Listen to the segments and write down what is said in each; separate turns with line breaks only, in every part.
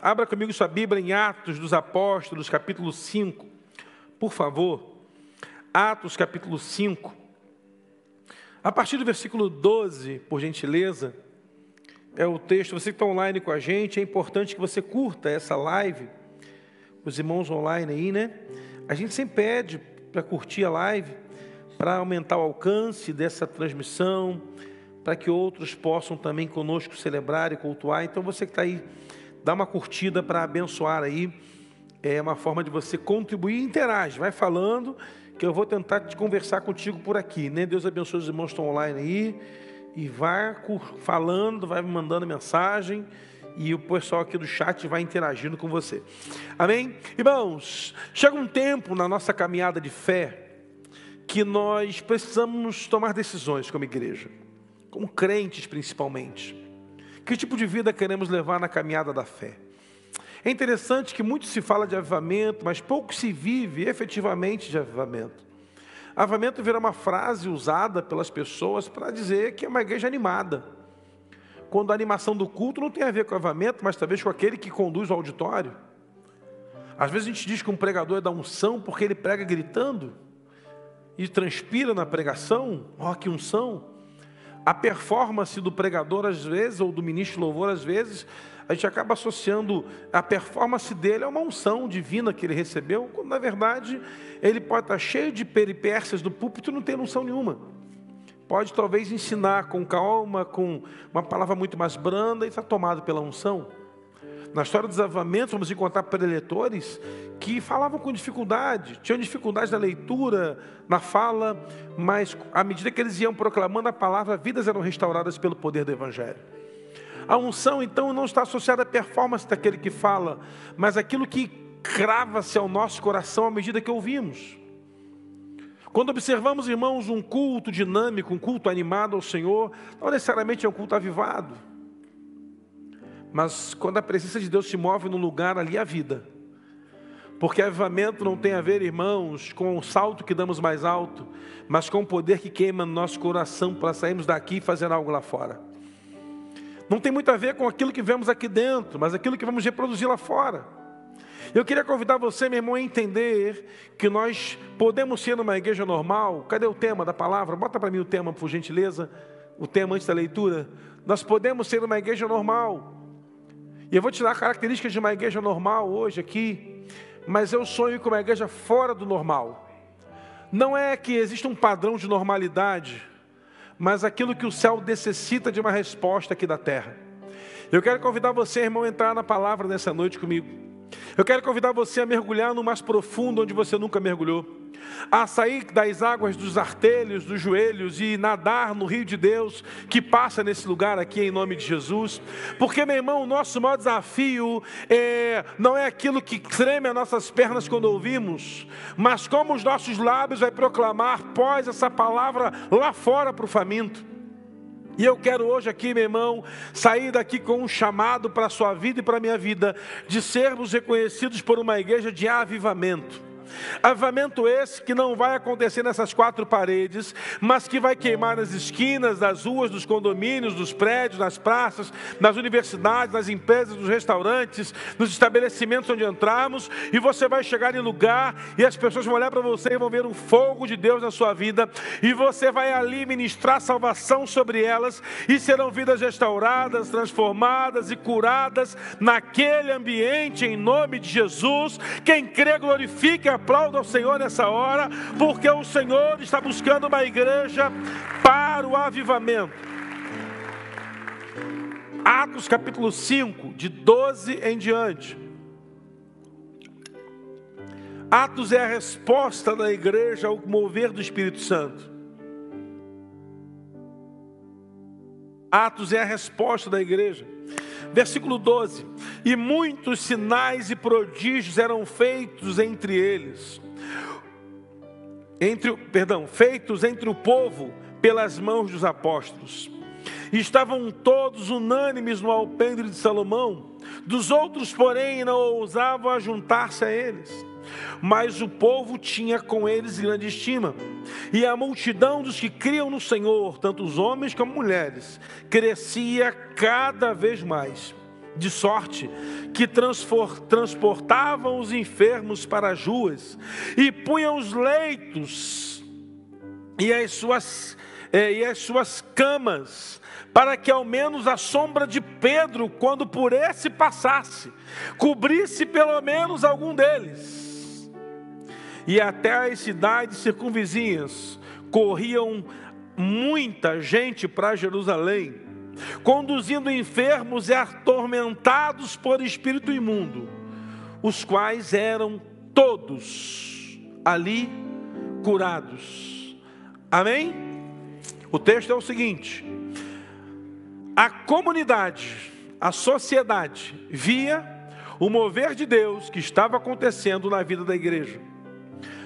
Abra comigo sua Bíblia em Atos dos Apóstolos, capítulo 5. Por favor. Atos, capítulo 5. A partir do versículo 12, por gentileza, é o texto. Você que está online com a gente, é importante que você curta essa live. Os irmãos online aí, né? A gente sempre pede para curtir a live, para aumentar o alcance dessa transmissão, para que outros possam também conosco celebrar e cultuar. Então você que está aí, dá uma curtida para abençoar aí. É uma forma de você contribuir e interage. Vai falando que eu vou tentar te conversar contigo por aqui. Né? Deus abençoe os irmãos que estão online aí. E vai falando, vai me mandando mensagem. E o pessoal aqui do chat vai interagindo com você. Amém? Irmãos, chega um tempo na nossa caminhada de fé que nós precisamos tomar decisões como igreja como crentes principalmente. Que tipo de vida queremos levar na caminhada da fé? É interessante que muito se fala de avivamento, mas pouco se vive efetivamente de avivamento. Avivamento vira uma frase usada pelas pessoas para dizer que é uma igreja animada. Quando a animação do culto não tem a ver com avivamento, mas talvez com aquele que conduz o auditório. Às vezes a gente diz que um pregador é da unção porque ele prega gritando e transpira na pregação. Ó, oh, que unção! A performance do pregador, às vezes, ou do ministro louvor, às vezes, a gente acaba associando a performance dele a uma unção divina que ele recebeu, quando na verdade ele pode estar cheio de peripécias do púlpito e não ter unção nenhuma. Pode talvez ensinar com calma, com uma palavra muito mais branda e está tomado pela unção. Na história dos avamentos, vamos encontrar preletores que falavam com dificuldade, tinham dificuldade na leitura, na fala, mas à medida que eles iam proclamando a palavra, vidas eram restauradas pelo poder do Evangelho. A unção, então, não está associada à performance daquele que fala, mas aquilo que crava-se ao nosso coração à medida que ouvimos. Quando observamos, irmãos, um culto dinâmico, um culto animado ao Senhor, não necessariamente é um culto avivado. Mas quando a presença de Deus se move num lugar, ali a vida. Porque avivamento não tem a ver, irmãos, com o salto que damos mais alto, mas com o poder que queima no nosso coração para sairmos daqui e fazer algo lá fora. Não tem muito a ver com aquilo que vemos aqui dentro, mas aquilo que vamos reproduzir lá fora. Eu queria convidar você, meu irmão, a entender que nós podemos ser numa igreja normal. Cadê o tema da palavra? Bota para mim o tema, por gentileza. O tema antes da leitura. Nós podemos ser uma igreja normal. E eu vou te dar características de uma igreja normal hoje aqui, mas eu sonho com uma igreja fora do normal. Não é que exista um padrão de normalidade, mas aquilo que o céu necessita de uma resposta aqui da terra. Eu quero convidar você, irmão, a entrar na palavra nessa noite comigo. Eu quero convidar você a mergulhar no mais profundo onde você nunca mergulhou a sair das águas dos artelhos, dos joelhos e nadar no rio de Deus que passa nesse lugar aqui em nome de Jesus. Porque, meu irmão, o nosso maior desafio é, não é aquilo que treme as nossas pernas quando ouvimos, mas como os nossos lábios vai proclamar pós essa palavra lá fora para o faminto. E eu quero hoje aqui, meu irmão, sair daqui com um chamado para a sua vida e para a minha vida, de sermos reconhecidos por uma igreja de avivamento. Avivamento esse que não vai acontecer nessas quatro paredes, mas que vai queimar nas esquinas, das ruas, dos condomínios, dos prédios, nas praças, nas universidades, nas empresas, nos restaurantes, nos estabelecimentos onde entramos, e você vai chegar em lugar e as pessoas vão olhar para você e vão ver o fogo de Deus na sua vida, e você vai ali ministrar salvação sobre elas, e serão vidas restauradas, transformadas e curadas naquele ambiente, em nome de Jesus. Quem crê, glorifique a aplauda ao Senhor nessa hora, porque o Senhor está buscando uma igreja para o avivamento. Atos capítulo 5, de 12 em diante. Atos é a resposta da igreja ao mover do Espírito Santo. Atos é a resposta da igreja. Versículo 12: E muitos sinais e prodígios eram feitos entre eles, entre, perdão, feitos entre o povo pelas mãos dos apóstolos. E estavam todos unânimes no alpendre de Salomão, dos outros, porém, não ousavam ajuntar-se a eles. Mas o povo tinha com eles grande estima, e a multidão dos que criam no Senhor, tanto os homens como mulheres, crescia cada vez mais. de sorte que transportavam os enfermos para as ruas e punham os leitos e as suas, eh, e as suas camas, para que ao menos a sombra de Pedro, quando por esse passasse, cobrisse pelo menos algum deles. E até as cidades circunvizinhas corriam muita gente para Jerusalém, conduzindo enfermos e atormentados por espírito imundo, os quais eram todos ali curados. Amém? O texto é o seguinte: a comunidade, a sociedade, via o mover de Deus que estava acontecendo na vida da igreja,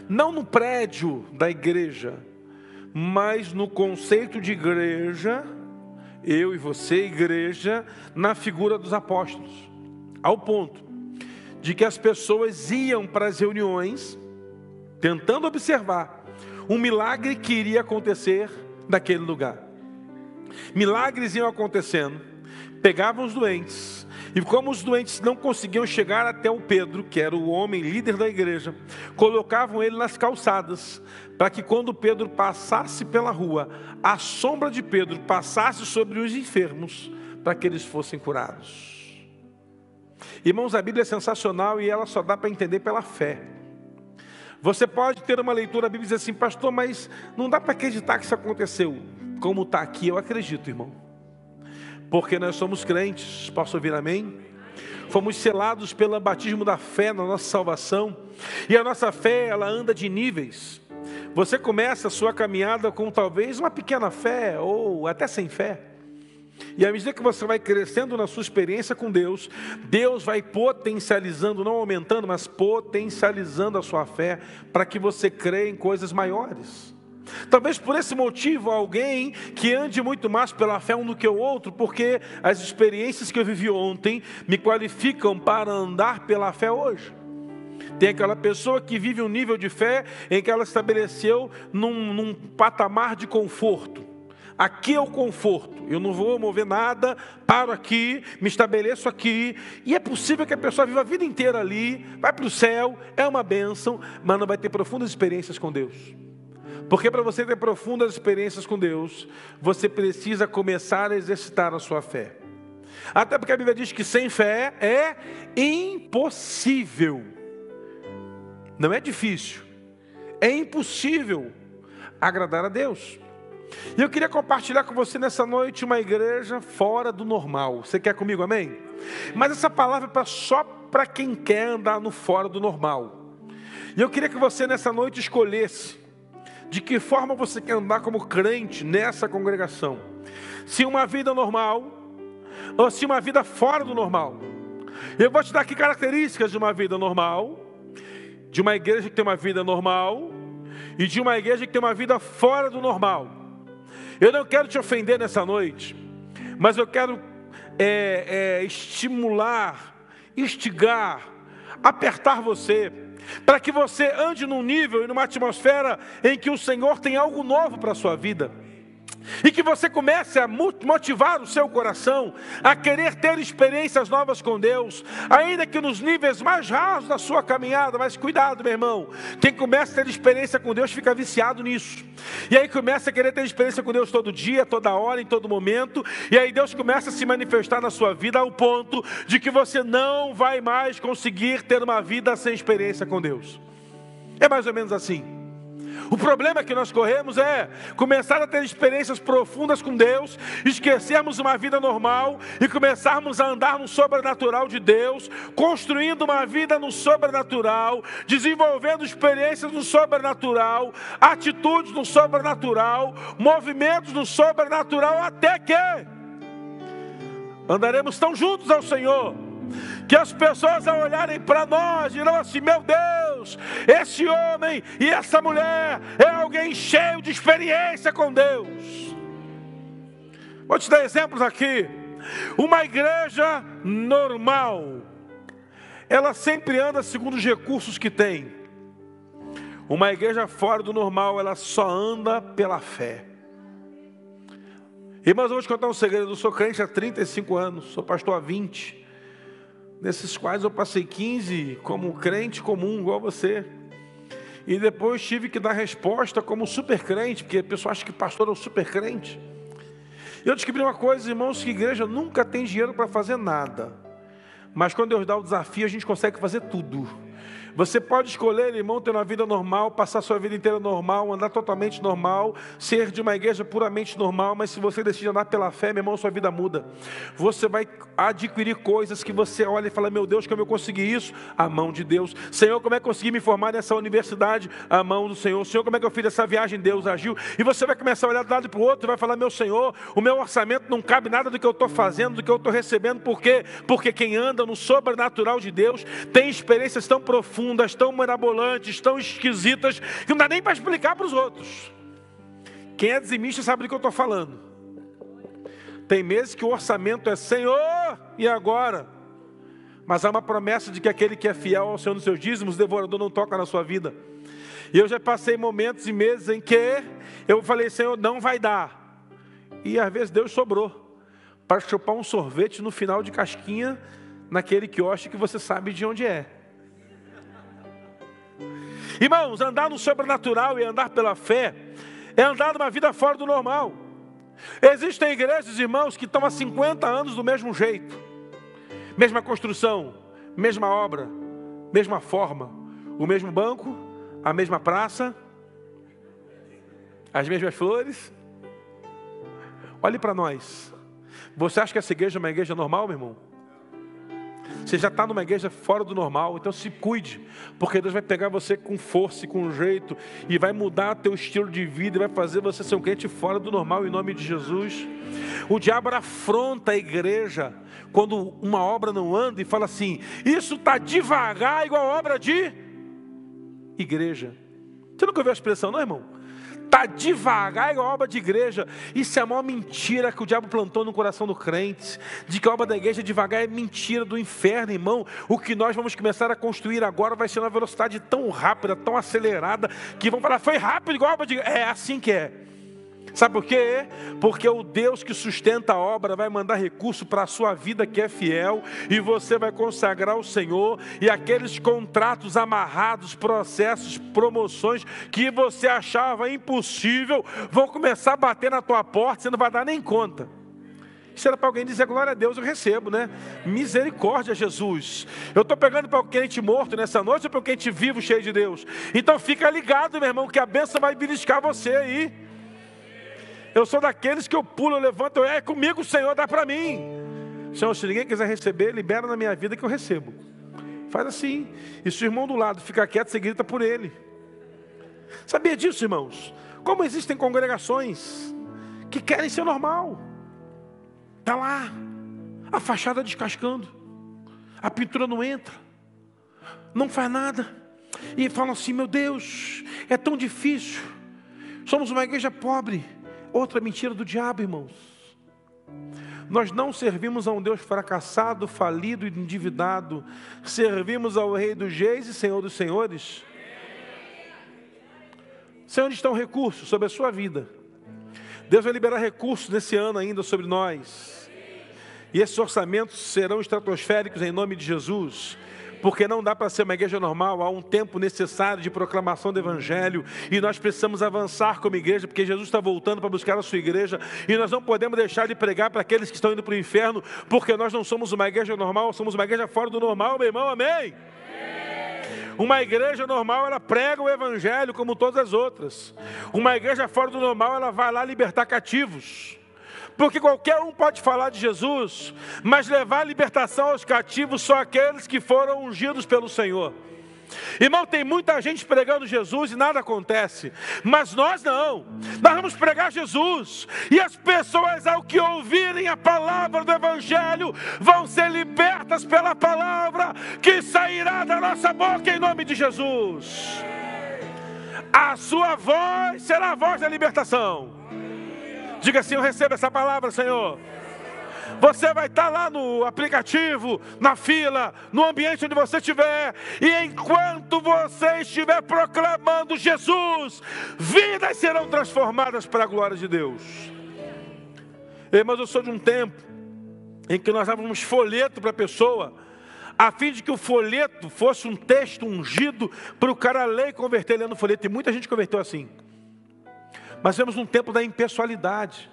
não no prédio da igreja, mas no conceito de igreja, eu e você, igreja, na figura dos apóstolos, ao ponto de que as pessoas iam para as reuniões, tentando observar um milagre que iria acontecer naquele lugar. Milagres iam acontecendo, pegavam os doentes, e como os doentes não conseguiam chegar até o Pedro, que era o homem líder da igreja, colocavam ele nas calçadas, para que quando Pedro passasse pela rua, a sombra de Pedro passasse sobre os enfermos, para que eles fossem curados. Irmãos, a Bíblia é sensacional e ela só dá para entender pela fé. Você pode ter uma leitura bíblica e dizer assim, pastor, mas não dá para acreditar que isso aconteceu. Como está aqui, eu acredito, irmão porque nós somos crentes, posso ouvir amém? Fomos selados pelo batismo da fé na nossa salvação, e a nossa fé, ela anda de níveis. Você começa a sua caminhada com talvez uma pequena fé, ou até sem fé. E à medida que você vai crescendo na sua experiência com Deus, Deus vai potencializando, não aumentando, mas potencializando a sua fé, para que você creia em coisas maiores. Talvez por esse motivo alguém que ande muito mais pela fé um do que o outro, porque as experiências que eu vivi ontem me qualificam para andar pela fé hoje. Tem aquela pessoa que vive um nível de fé em que ela estabeleceu num, num patamar de conforto. Aqui é o conforto, eu não vou mover nada, paro aqui, me estabeleço aqui, e é possível que a pessoa viva a vida inteira ali, vai para o céu, é uma bênção, mas não vai ter profundas experiências com Deus. Porque para você ter profundas experiências com Deus, você precisa começar a exercitar a sua fé. Até porque a Bíblia diz que sem fé é impossível. Não é difícil, é impossível agradar a Deus. E eu queria compartilhar com você nessa noite uma igreja fora do normal. Você quer comigo, amém? Mas essa palavra é só para quem quer andar no fora do normal. E eu queria que você nessa noite escolhesse de que forma você quer andar como crente nessa congregação. Se uma vida normal ou se uma vida fora do normal. Eu vou te dar aqui características de uma vida normal, de uma igreja que tem uma vida normal e de uma igreja que tem uma vida fora do normal. Eu não quero te ofender nessa noite, mas eu quero é, é, estimular, instigar, apertar você para que você ande num nível e numa atmosfera em que o Senhor tem algo novo para a sua vida. E que você comece a motivar o seu coração a querer ter experiências novas com Deus, ainda que nos níveis mais rasos da sua caminhada. Mas cuidado, meu irmão. Quem começa a ter experiência com Deus fica viciado nisso. E aí começa a querer ter experiência com Deus todo dia, toda hora, em todo momento. E aí Deus começa a se manifestar na sua vida ao ponto de que você não vai mais conseguir ter uma vida sem experiência com Deus. É mais ou menos assim. O problema que nós corremos é começar a ter experiências profundas com Deus, esquecermos uma vida normal e começarmos a andar no sobrenatural de Deus, construindo uma vida no sobrenatural, desenvolvendo experiências no sobrenatural, atitudes no sobrenatural, movimentos no sobrenatural, até que andaremos tão juntos ao Senhor que as pessoas ao olharem para nós dirão assim: meu Deus, esse homem e essa mulher é alguém cheio de experiência com Deus. Vou te dar exemplos aqui. Uma igreja normal, ela sempre anda segundo os recursos que tem. Uma igreja fora do normal, ela só anda pela fé. Irmãos, eu vou te contar um segredo. Eu sou crente há 35 anos, sou pastor há 20. Nesses quais eu passei 15 como crente comum, igual você. E depois tive que dar resposta como super crente, porque a pessoa acha que pastor é um super crente. Eu descobri uma coisa, irmãos, que igreja nunca tem dinheiro para fazer nada. Mas quando Deus dá o desafio, a gente consegue fazer tudo. Você pode escolher, irmão, ter uma vida normal, passar sua vida inteira normal, andar totalmente normal, ser de uma igreja puramente normal, mas se você decidir andar pela fé, meu irmão, sua vida muda. Você vai adquirir coisas que você olha e fala: Meu Deus, como eu consegui isso? A mão de Deus. Senhor, como é que eu consegui me formar nessa universidade? A mão do Senhor. Senhor, como é que eu fiz essa viagem? Deus agiu. E você vai começar a olhar de lado para o outro e vai falar: Meu Senhor, o meu orçamento não cabe nada do que eu estou fazendo, do que eu estou recebendo. Por quê? Porque quem anda no sobrenatural de Deus tem experiências tão profundas profundas, tão mirabolantes, tão esquisitas, que não dá nem para explicar para os outros. Quem é dizimista sabe do que eu estou falando. Tem meses que o orçamento é Senhor, e agora? Mas há uma promessa de que aquele que é fiel ao Senhor nos seus dízimos, o devorador não toca na sua vida. E eu já passei momentos e meses em que eu falei, Senhor, não vai dar. E às vezes Deus sobrou para chupar um sorvete no final de casquinha naquele quiosque que você sabe de onde é. Irmãos, andar no sobrenatural e andar pela fé é andar numa vida fora do normal. Existem igrejas, irmãos, que estão há 50 anos do mesmo jeito, mesma construção, mesma obra, mesma forma, o mesmo banco, a mesma praça, as mesmas flores. Olhe para nós. Você acha que essa igreja é uma igreja normal, meu irmão? Você já está numa igreja fora do normal, então se cuide, porque Deus vai pegar você com força e com jeito e vai mudar teu estilo de vida e vai fazer você ser um crente fora do normal em nome de Jesus. O diabo afronta a igreja quando uma obra não anda e fala assim: Isso está devagar, igual obra de igreja. Você nunca ouviu a expressão, não, irmão? Está devagar, igual obra de igreja. Isso é a maior mentira que o diabo plantou no coração do crente. De que a obra da igreja devagar é mentira do inferno, irmão. O que nós vamos começar a construir agora vai ser uma velocidade tão rápida, tão acelerada, que vão falar, foi rápido igual a obra de igreja. É assim que é. Sabe por quê? Porque o Deus que sustenta a obra vai mandar recurso para a sua vida que é fiel, e você vai consagrar o Senhor, e aqueles contratos amarrados, processos, promoções que você achava impossível, vão começar a bater na tua porta, você não vai dar nem conta. Isso era para alguém dizer glória a Deus, eu recebo, né? Misericórdia, Jesus. Eu estou pegando para o crente morto nessa noite ou para o crente vivo, cheio de Deus? Então fica ligado, meu irmão, que a bênção vai beliscar você aí. Eu sou daqueles que eu pulo, eu levanto, eu, é comigo, Senhor, dá para mim. Senhor, se ninguém quiser receber, libera na minha vida que eu recebo. Faz assim. E se o irmão do lado ficar quieto, você grita por ele. Sabia disso, irmãos? Como existem congregações que querem ser normal. Está lá, a fachada descascando, a pintura não entra, não faz nada. E falam assim: meu Deus, é tão difícil. Somos uma igreja pobre. Outra mentira do diabo, irmãos. Nós não servimos a um Deus fracassado, falido e endividado. Servimos ao Rei dos Reis e Senhor dos Senhores. Sei onde estão recursos sobre a sua vida. Deus vai liberar recursos nesse ano ainda sobre nós. E esses orçamentos serão estratosféricos em nome de Jesus porque não dá para ser uma igreja normal, há um tempo necessário de proclamação do Evangelho, e nós precisamos avançar como igreja, porque Jesus está voltando para buscar a sua igreja, e nós não podemos deixar de pregar para aqueles que estão indo para o inferno, porque nós não somos uma igreja normal, somos uma igreja fora do normal, meu irmão, amém? Uma igreja normal, ela prega o evangelho como todas as outras. Uma igreja fora do normal, ela vai lá libertar cativos. Porque qualquer um pode falar de Jesus, mas levar a libertação aos cativos só aqueles que foram ungidos pelo Senhor. Irmão, tem muita gente pregando Jesus e nada acontece, mas nós não, nós vamos pregar Jesus, e as pessoas, ao que ouvirem a palavra do Evangelho, vão ser libertas pela palavra que sairá da nossa boca em nome de Jesus. A sua voz será a voz da libertação. Diga assim: Eu recebo essa palavra, Senhor. Você vai estar lá no aplicativo, na fila, no ambiente onde você estiver, e enquanto você estiver proclamando Jesus, vidas serão transformadas para a glória de Deus. Irmãos, eu sou de um tempo em que nós dávamos folheto para a pessoa, a fim de que o folheto fosse um texto ungido para o cara ler e converter lendo folheto. E muita gente converteu assim. Mas vemos um tempo da impessoalidade.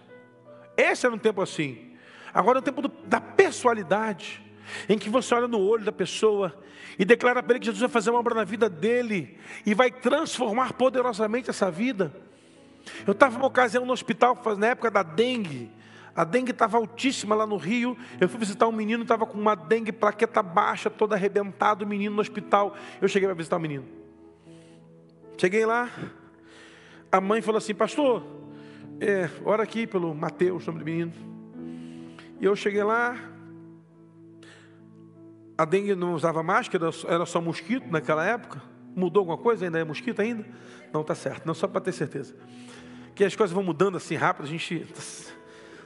Esse era um tempo assim. Agora é o tempo do, da pessoalidade, em que você olha no olho da pessoa e declara para ele que Jesus vai fazer uma obra na vida dele e vai transformar poderosamente essa vida. Eu estava numa ocasião no hospital, na época da dengue. A dengue estava altíssima lá no Rio. Eu fui visitar um menino, estava com uma dengue, plaqueta baixa, todo arrebentado, o menino no hospital. Eu cheguei para visitar o menino. Cheguei lá, a mãe falou assim: Pastor, é, ora aqui pelo Mateus, nome do menino. E eu cheguei lá, a dengue não usava máscara, era só mosquito naquela época. Mudou alguma coisa? Ainda é mosquito ainda? Não, tá certo. Não, só para ter certeza. Que as coisas vão mudando assim rápido, a gente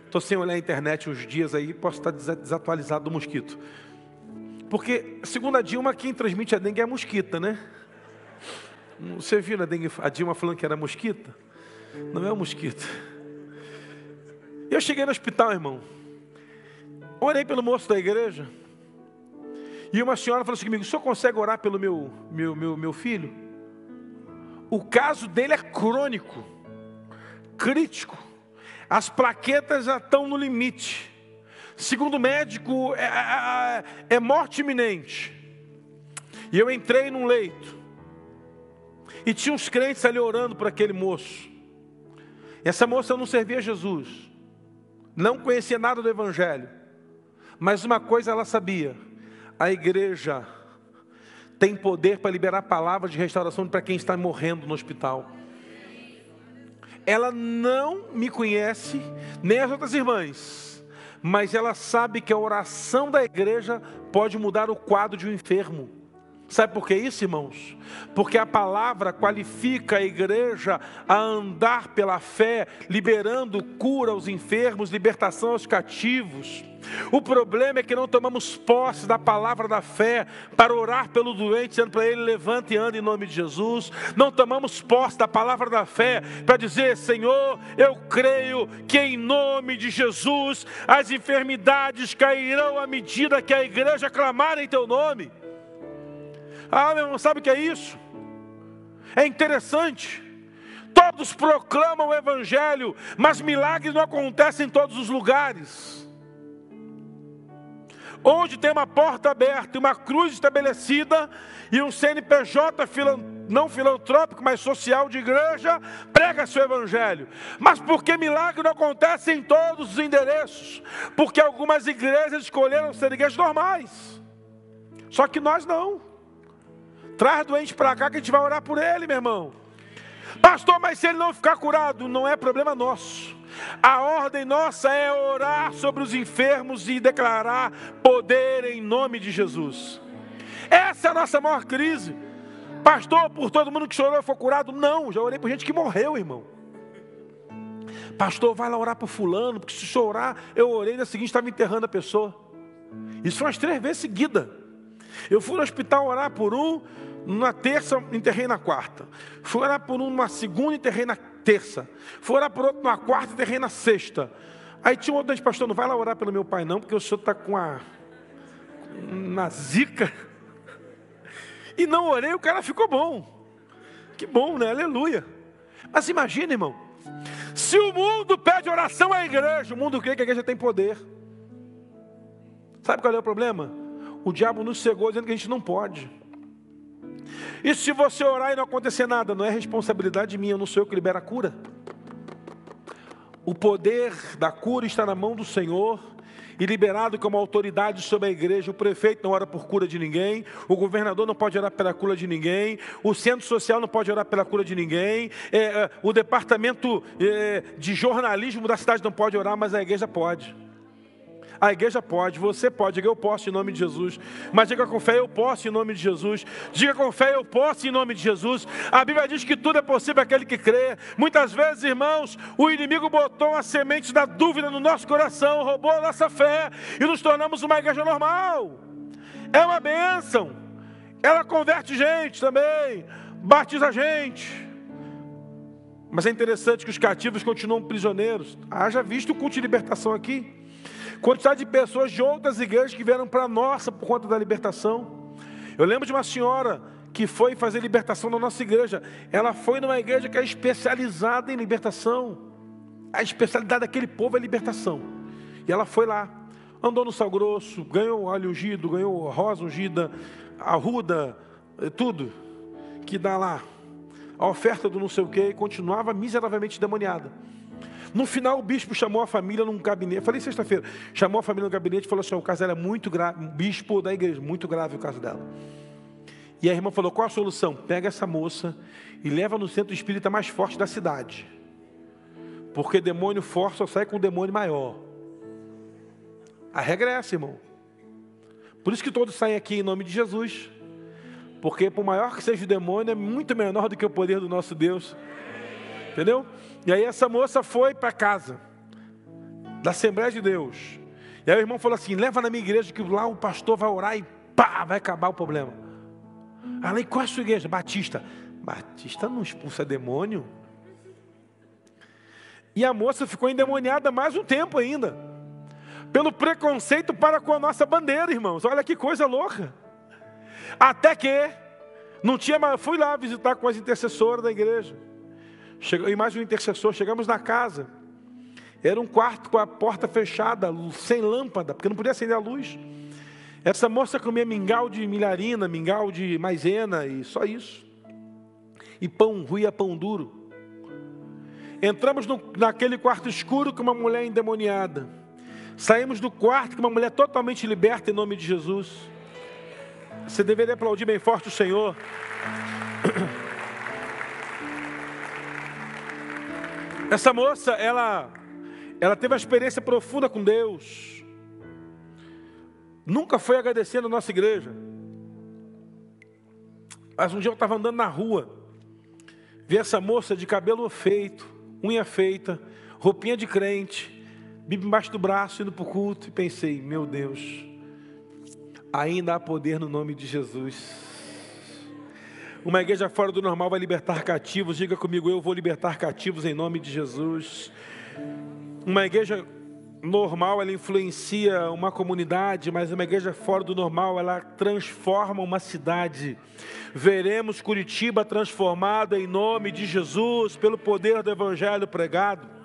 Estou sem olhar a internet uns dias aí, posso estar desatualizado do mosquito. Porque, segundo a Dilma, quem transmite a dengue é a mosquita, né? Você viu a, Dilma falando que era mosquita? Não é o mosquito. Eu cheguei no hospital, irmão. Orei pelo moço da igreja. E uma senhora falou assim comigo: o senhor consegue orar pelo meu, meu, meu, meu filho? O caso dele é crônico, crítico. As plaquetas já estão no limite. Segundo o médico, é, é, é, é morte iminente. E eu entrei num leito. E tinha uns crentes ali orando por aquele moço. Essa moça não servia a Jesus. Não conhecia nada do Evangelho. Mas uma coisa ela sabia: a igreja tem poder para liberar palavras de restauração para quem está morrendo no hospital ela não me conhece, nem as outras irmãs, mas ela sabe que a oração da igreja pode mudar o quadro de um enfermo. Sabe por que isso, irmãos? Porque a palavra qualifica a igreja a andar pela fé, liberando cura aos enfermos, libertação aos cativos. O problema é que não tomamos posse da palavra da fé para orar pelo doente, dizendo para ele: levante e ande em nome de Jesus. Não tomamos posse da palavra da fé para dizer: Senhor, eu creio que em nome de Jesus as enfermidades cairão à medida que a igreja clamar em teu nome. Ah, meu irmão, sabe o que é isso? É interessante. Todos proclamam o Evangelho, mas milagres não acontecem em todos os lugares. Onde tem uma porta aberta uma cruz estabelecida, e um CNPJ não filantrópico, mas social de igreja, prega seu evangelho. Mas por que milagre não acontece em todos os endereços? Porque algumas igrejas escolheram ser igrejas normais. Só que nós não. Traz doente para cá que a gente vai orar por ele, meu irmão. Pastor, mas se ele não ficar curado, não é problema nosso. A ordem nossa é orar sobre os enfermos e declarar poder em nome de Jesus. Essa é a nossa maior crise. Pastor, por todo mundo que chorou foi curado? Não, já orei por gente que morreu, irmão. Pastor, vai lá orar por fulano, porque se chorar, eu orei na seguinte estava enterrando a pessoa. Isso umas três vezes seguida. Eu fui no hospital orar por um, na terça, enterrei na quarta. Fui orar por um, numa segunda, enterrei na terça. Fui orar por outro, numa quarta, enterrei na sexta. Aí tinha um outro disse, pastor, não vai lá orar pelo meu pai não, porque o senhor está com a... na zica. E não orei, o cara ficou bom. Que bom, né? Aleluia. Mas imagina, irmão. Se o mundo pede oração à igreja, o mundo crê que a igreja tem poder. Sabe qual é o problema? O diabo nos cegou dizendo que a gente não pode. E se você orar e não acontecer nada, não é responsabilidade minha, não sou eu que libero a cura. O poder da cura está na mão do Senhor e liberado como autoridade sobre a igreja. O prefeito não ora por cura de ninguém, o governador não pode orar pela cura de ninguém, o centro social não pode orar pela cura de ninguém, é, é, o departamento é, de jornalismo da cidade não pode orar, mas a igreja pode. A igreja pode, você pode, diga eu posso em nome de Jesus. Mas diga com fé, eu posso em nome de Jesus. Diga com fé, eu posso em nome de Jesus. A Bíblia diz que tudo é possível aquele que crê. Muitas vezes, irmãos, o inimigo botou a semente da dúvida no nosso coração, roubou a nossa fé e nos tornamos uma igreja normal. É uma bênção. Ela converte gente também, batiza gente. Mas é interessante que os cativos continuam prisioneiros. Haja visto o culto de libertação aqui. Quantidade de pessoas de outras igrejas que vieram para a nossa por conta da libertação. Eu lembro de uma senhora que foi fazer libertação na nossa igreja. Ela foi numa igreja que é especializada em libertação. A especialidade daquele povo é libertação. E ela foi lá, andou no sal grosso, ganhou óleo ungido, ganhou rosa ungida, arruda, eh, tudo que dá lá. A oferta do não sei o que, e continuava miseravelmente demoniada. No final, o bispo chamou a família num gabinete. Falei sexta-feira. Chamou a família no gabinete e falou assim: o caso dela é muito grave. Bispo da igreja, muito grave o caso dela. E a irmã falou: qual a solução? Pega essa moça e leva no centro espírita mais forte da cidade. Porque demônio forte só sai com demônio maior. A regra é essa, irmão. Por isso que todos saem aqui em nome de Jesus. Porque por maior que seja o demônio, é muito menor do que o poder do nosso Deus. Entendeu? E aí essa moça foi para casa da Assembleia de Deus. E aí o irmão falou assim: leva na minha igreja que lá o pastor vai orar e pá, vai acabar o problema. E qual é a sua igreja? Batista. Batista não expulsa demônio. E a moça ficou endemoniada mais um tempo ainda. Pelo preconceito para com a nossa bandeira, irmãos. Olha que coisa louca. Até que não tinha mais. Fui lá visitar com as intercessoras da igreja. E mais um intercessor. Chegamos na casa. Era um quarto com a porta fechada, sem lâmpada, porque não podia acender a luz. Essa moça comia mingau de milharina, mingau de maisena e só isso. E pão, ruia pão duro. Entramos no, naquele quarto escuro com uma mulher endemoniada. Saímos do quarto com uma mulher totalmente liberta em nome de Jesus. Você deveria aplaudir bem forte o Senhor. Essa moça, ela, ela teve uma experiência profunda com Deus. Nunca foi agradecer na nossa igreja. Mas um dia eu estava andando na rua, vi essa moça de cabelo feito, unha feita, roupinha de crente, Bíblia embaixo do braço, indo para o culto, e pensei, meu Deus, ainda há poder no nome de Jesus. Uma igreja fora do normal vai libertar cativos, diga comigo, eu vou libertar cativos em nome de Jesus. Uma igreja normal ela influencia uma comunidade, mas uma igreja fora do normal ela transforma uma cidade. Veremos Curitiba transformada em nome de Jesus pelo poder do evangelho pregado.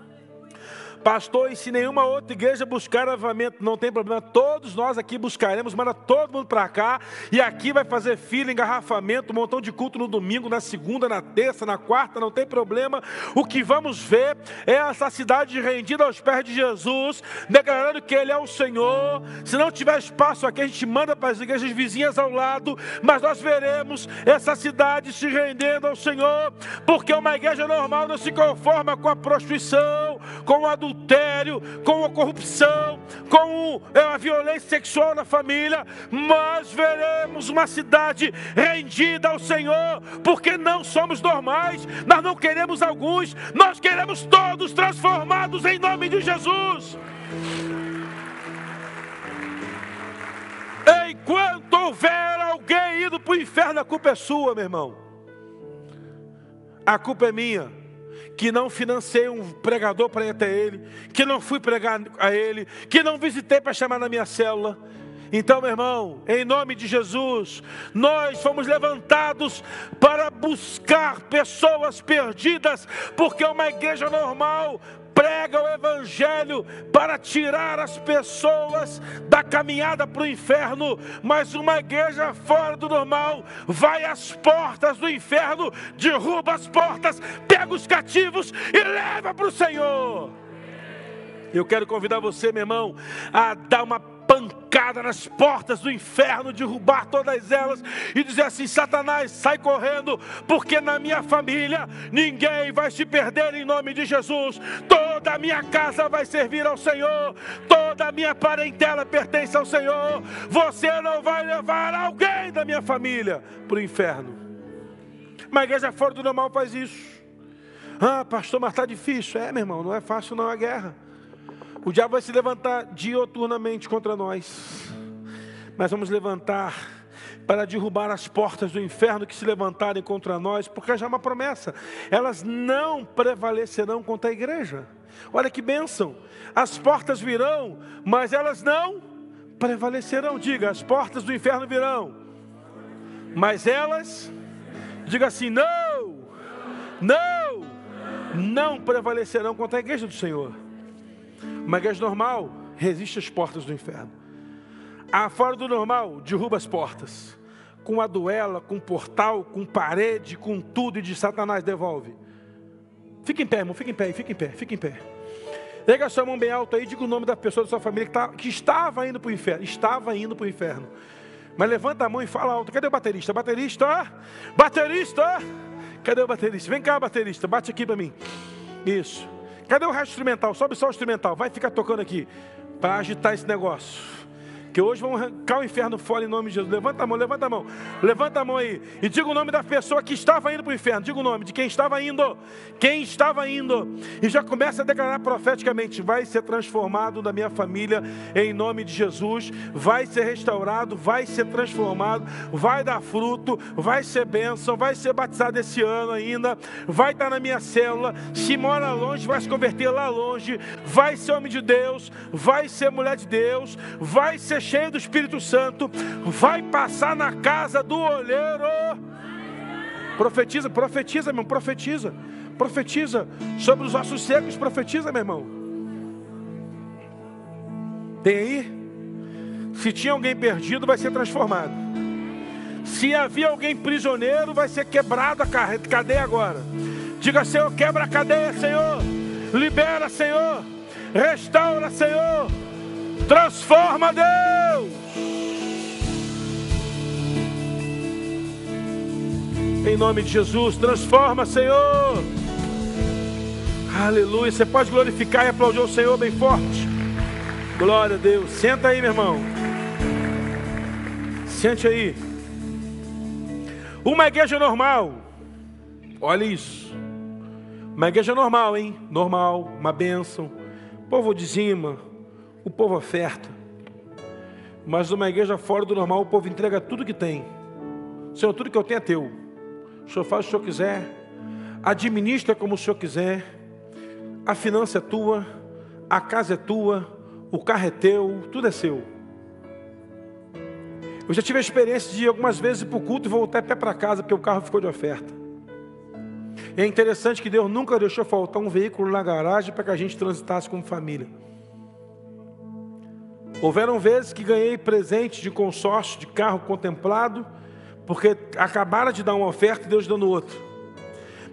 Pastor, e se nenhuma outra igreja buscar avamento, não tem problema, todos nós aqui buscaremos, manda todo mundo para cá, e aqui vai fazer fila, engarrafamento, um montão de culto no domingo, na segunda, na terça, na quarta, não tem problema. O que vamos ver é essa cidade rendida aos pés de Jesus, declarando que Ele é o Senhor. Se não tiver espaço aqui, a gente manda para as igrejas vizinhas ao lado, mas nós veremos essa cidade se rendendo ao Senhor, porque uma igreja normal não se conforma com a prostituição, com o adultério adultério, com a corrupção, com é, a violência sexual na família, mas veremos uma cidade rendida ao Senhor, porque não somos normais, nós não queremos alguns, nós queremos todos transformados em nome de Jesus. Enquanto houver alguém indo para o inferno, a culpa é sua, meu irmão. A culpa é minha que não financei um pregador para ir até ele, que não fui pregar a ele, que não visitei para chamar na minha célula. Então, meu irmão, em nome de Jesus, nós fomos levantados para buscar pessoas perdidas, porque uma igreja normal prega o Evangelho para tirar as pessoas da caminhada para o inferno, mas uma igreja fora do normal vai às portas do inferno, derruba as portas, pega os cativos e leva para o Senhor. Eu quero convidar você, meu irmão, a dar uma pancada nas portas do inferno, derrubar todas elas e dizer assim: Satanás, sai correndo, porque na minha família ninguém vai se perder em nome de Jesus. Toda a minha casa vai servir ao Senhor, toda a minha parentela pertence ao Senhor. Você não vai levar alguém da minha família para o inferno. Uma igreja fora do normal faz isso. Ah, pastor, mas está difícil. É, meu irmão, não é fácil não a guerra. O diabo vai se levantar dioturnamente contra nós. Mas vamos levantar para derrubar as portas do inferno que se levantarem contra nós, porque já é uma promessa. Elas não prevalecerão contra a igreja. Olha que bênção. As portas virão, mas elas não prevalecerão. Diga, as portas do inferno virão, mas elas, diga assim: não, não, não prevalecerão contra a igreja do Senhor. Igreja normal resiste às portas do inferno. A fora do normal derruba as portas. Com a duela, com portal, com parede, com tudo e de Satanás devolve. Fica em pé, irmão, fica em pé, fica em pé, fica em pé. Pega sua mão bem alta aí, diga o nome da pessoa da sua família que, tá, que estava indo para o inferno. Estava indo para o inferno. Mas levanta a mão e fala alto. Cadê o baterista? Baterista! Baterista! Cadê o baterista? Vem cá, baterista, bate aqui para mim. Isso. Cadê o resto instrumental? Sobe só o instrumental. Vai ficar tocando aqui para agitar esse negócio. Que hoje vão arrancar o inferno fora em nome de Jesus. Levanta a mão, levanta a mão. Levanta a mão aí. E diga o nome da pessoa que estava indo para o inferno. Diga o nome de quem estava indo. Quem estava indo. E já começa a declarar profeticamente: vai ser transformado na minha família em nome de Jesus. Vai ser restaurado, vai ser transformado, vai dar fruto, vai ser bênção, vai ser batizado esse ano ainda. Vai estar na minha célula. Se mora longe, vai se converter lá longe. Vai ser homem de Deus, vai ser mulher de Deus, vai ser cheio do Espírito Santo, vai passar na casa do olheiro. Profetiza, profetiza, meu irmão, profetiza. Profetiza sobre os ossos secos, profetiza, meu irmão. Tem aí? Se tinha alguém perdido, vai ser transformado. Se havia alguém prisioneiro, vai ser quebrado a cadeia agora. Diga, Senhor, quebra a cadeia, Senhor. Libera, Senhor. Restaura, Senhor. Transforma, Deus. Em nome de Jesus, transforma, Senhor. Aleluia. Você pode glorificar e aplaudir o Senhor bem forte. Glória a Deus. Senta aí, meu irmão. Sente aí. Uma igreja normal. Olha isso. Uma igreja normal, hein? Normal, uma bênção. Povo dizima, o povo oferta. Mas numa igreja fora do normal, o povo entrega tudo que tem. Senhor, tudo que eu tenho é teu. O Senhor faz o Senhor quiser. Administra como o Senhor quiser. A finança é tua. A casa é tua. O carro é teu. Tudo é seu. Eu já tive a experiência de algumas vezes ir para o culto e voltar a pé para casa porque o carro ficou de oferta. É interessante que Deus nunca deixou faltar um veículo na garagem para que a gente transitasse como família. Houveram vezes que ganhei presente de consórcio de carro contemplado, porque acabaram de dar uma oferta e Deus dando outra.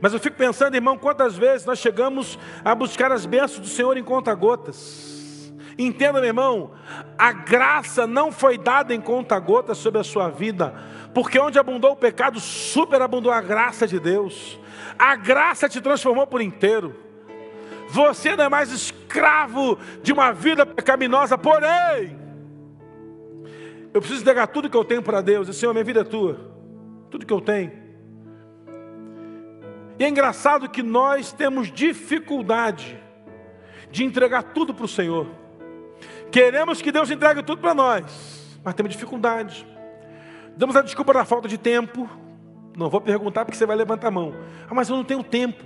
Mas eu fico pensando, irmão, quantas vezes nós chegamos a buscar as bênçãos do Senhor em conta-gotas. Entenda, meu irmão, a graça não foi dada em conta-gotas sobre a sua vida, porque onde abundou o pecado, superabundou a graça de Deus. A graça te transformou por inteiro. Você não é mais escravo de uma vida pecaminosa, porém, eu preciso entregar tudo que eu tenho para Deus. E, Senhor, minha vida é tua. Tudo que eu tenho. E é engraçado que nós temos dificuldade de entregar tudo para o Senhor. Queremos que Deus entregue tudo para nós, mas temos dificuldade. Damos a desculpa da falta de tempo. Não vou perguntar porque você vai levantar a mão. Ah, mas eu não tenho tempo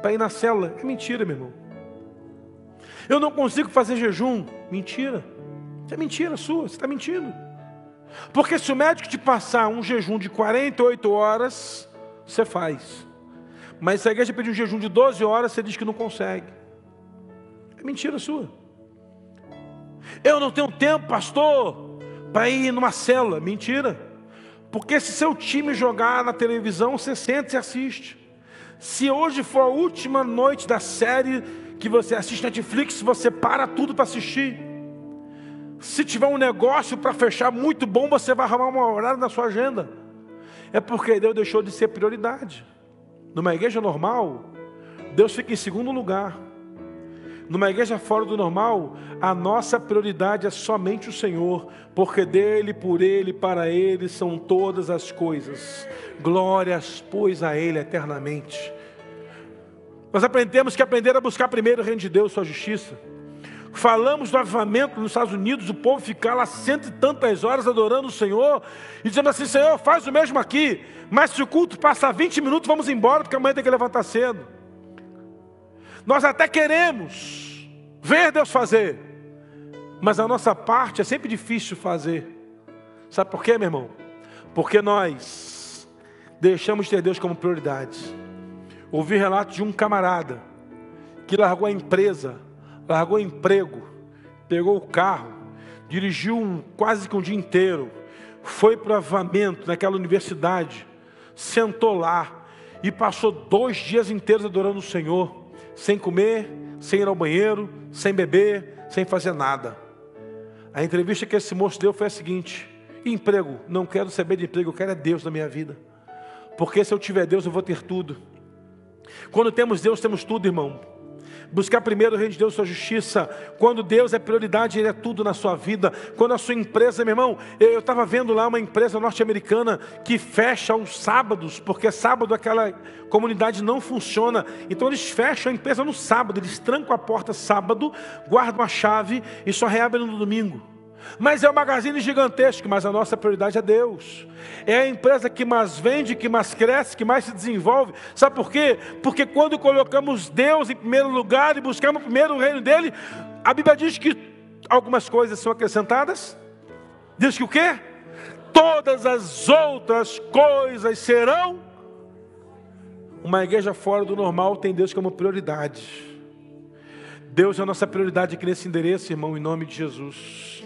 para ir na célula. É mentira, meu irmão. Eu não consigo fazer jejum. Mentira. Isso é mentira sua, você está mentindo. Porque se o médico te passar um jejum de 48 horas, você faz. Mas se a igreja pedir um jejum de 12 horas, você diz que não consegue. É mentira sua. Eu não tenho tempo, pastor, para ir numa célula. Mentira. Porque se seu time jogar na televisão, você sente e assiste. Se hoje for a última noite da série que você assiste Netflix, você para tudo para assistir. Se tiver um negócio para fechar muito bom, você vai arrumar uma horário na sua agenda. É porque Deus deixou de ser prioridade. Numa igreja normal, Deus fica em segundo lugar. Numa igreja fora do normal, a nossa prioridade é somente o Senhor, porque dele, por ele, para ele são todas as coisas. Glórias, pois, a ele eternamente. Nós aprendemos que aprender a buscar primeiro o reino de Deus, sua justiça. Falamos do avivamento nos Estados Unidos, o povo ficar lá cento e tantas horas adorando o Senhor e dizendo assim: Senhor, faz o mesmo aqui. Mas se o culto passar 20 minutos, vamos embora, porque amanhã tem que levantar cedo. Nós até queremos ver Deus fazer, mas a nossa parte é sempre difícil fazer. Sabe por quê, meu irmão? Porque nós deixamos de ter Deus como prioridade. Ouvi relato de um camarada que largou a empresa, largou o emprego, pegou o carro, dirigiu um, quase que um dia inteiro, foi para o avamento naquela universidade, sentou lá e passou dois dias inteiros adorando o Senhor, sem comer, sem ir ao banheiro, sem beber, sem fazer nada. A entrevista que esse moço deu foi a seguinte: emprego, não quero saber de emprego, eu quero é Deus na minha vida. Porque se eu tiver Deus, eu vou ter tudo. Quando temos Deus, temos tudo, irmão. Buscar primeiro o reino de Deus, sua justiça. Quando Deus é prioridade, Ele é tudo na sua vida. Quando a sua empresa, meu irmão, eu estava vendo lá uma empresa norte-americana que fecha aos sábados, porque sábado aquela comunidade não funciona. Então eles fecham a empresa no sábado, eles trancam a porta sábado, guardam a chave e só reabrem no domingo. Mas é um magazine gigantesco, mas a nossa prioridade é Deus. É a empresa que mais vende, que mais cresce, que mais se desenvolve. Sabe por quê? Porque quando colocamos Deus em primeiro lugar e buscamos primeiro o reino dele, a Bíblia diz que algumas coisas são acrescentadas. Diz que o quê? Todas as outras coisas serão. Uma igreja fora do normal tem Deus como prioridade. Deus é a nossa prioridade aqui nesse endereço, irmão, em nome de Jesus.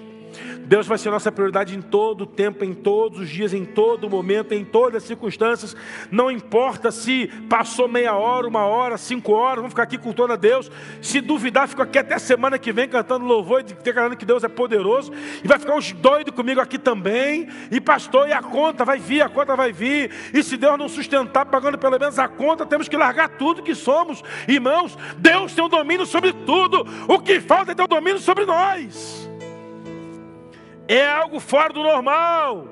Deus vai ser nossa prioridade em todo o tempo, em todos os dias, em todo momento, em todas as circunstâncias. Não importa se passou meia hora, uma hora, cinco horas, vamos ficar aqui cultuando a Deus. Se duvidar, fico aqui até semana que vem cantando louvor e declarando que Deus é poderoso. E vai ficar uns doidos comigo aqui também. E pastor, e a conta vai vir, a conta vai vir. E se Deus não sustentar, pagando pelo menos a conta, temos que largar tudo que somos. Irmãos, Deus tem o domínio sobre tudo. O que falta é ter o domínio sobre nós é algo fora do normal.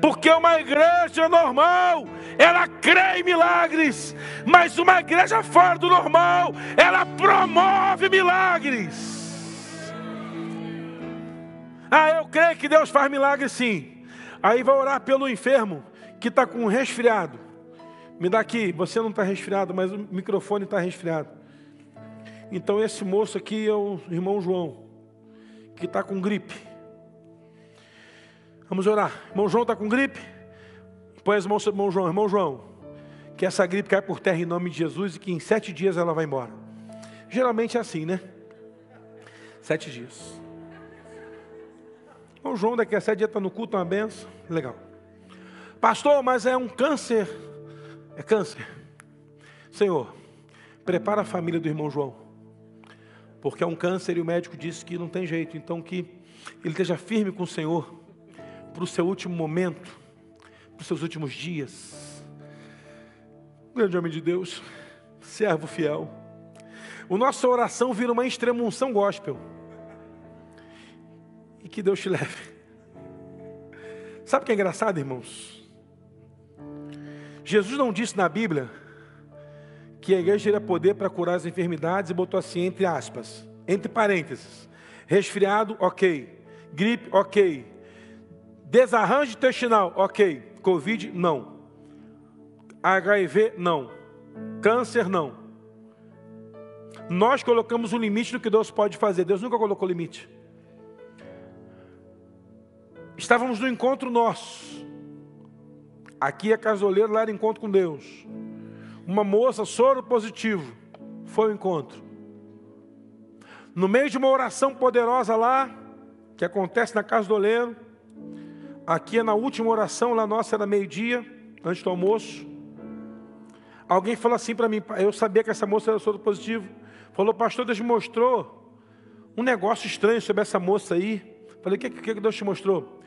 Porque uma igreja normal, ela crê em milagres, mas uma igreja fora do normal, ela promove milagres. Ah, eu creio que Deus faz milagres sim. Aí vai orar pelo enfermo que está com um resfriado. Me dá aqui, você não está resfriado, mas o microfone está resfriado. Então esse moço aqui é o irmão João, que está com gripe. Vamos orar. Irmão João está com gripe? Põe as mãos sobre irmão João. Irmão João, que essa gripe caia por terra em nome de Jesus e que em sete dias ela vai embora. Geralmente é assim, né? Sete dias. Irmão João, daqui a sete dias está no culto, uma benção. Legal. Pastor, mas é um câncer. É câncer. Senhor, prepara a família do irmão João. Porque é um câncer e o médico disse que não tem jeito. Então que ele esteja firme com o Senhor para o seu último momento, para os seus últimos dias. Grande homem de Deus, servo fiel. O nossa oração vira uma extremunção gospel. E que Deus te leve. Sabe o que é engraçado, irmãos? Jesus não disse na Bíblia que a igreja teria poder para curar as enfermidades e botou assim entre aspas, entre parênteses. Resfriado, ok. Gripe, ok. Desarranjo intestinal, ok. Covid, não. HIV, não. Câncer, não. Nós colocamos um limite no que Deus pode fazer. Deus nunca colocou limite. Estávamos no encontro nosso. Aqui é casoleiro, lá era encontro com Deus. Uma moça soro positivo. Foi o encontro. No meio de uma oração poderosa lá, que acontece na casa do oleiro, Aqui é na última oração, lá nossa era meio-dia, antes do almoço. Alguém falou assim para mim, eu sabia que essa moça era soro positivo. Falou, pastor, Deus me mostrou um negócio estranho sobre essa moça aí. Falei, o que, que, que Deus te mostrou?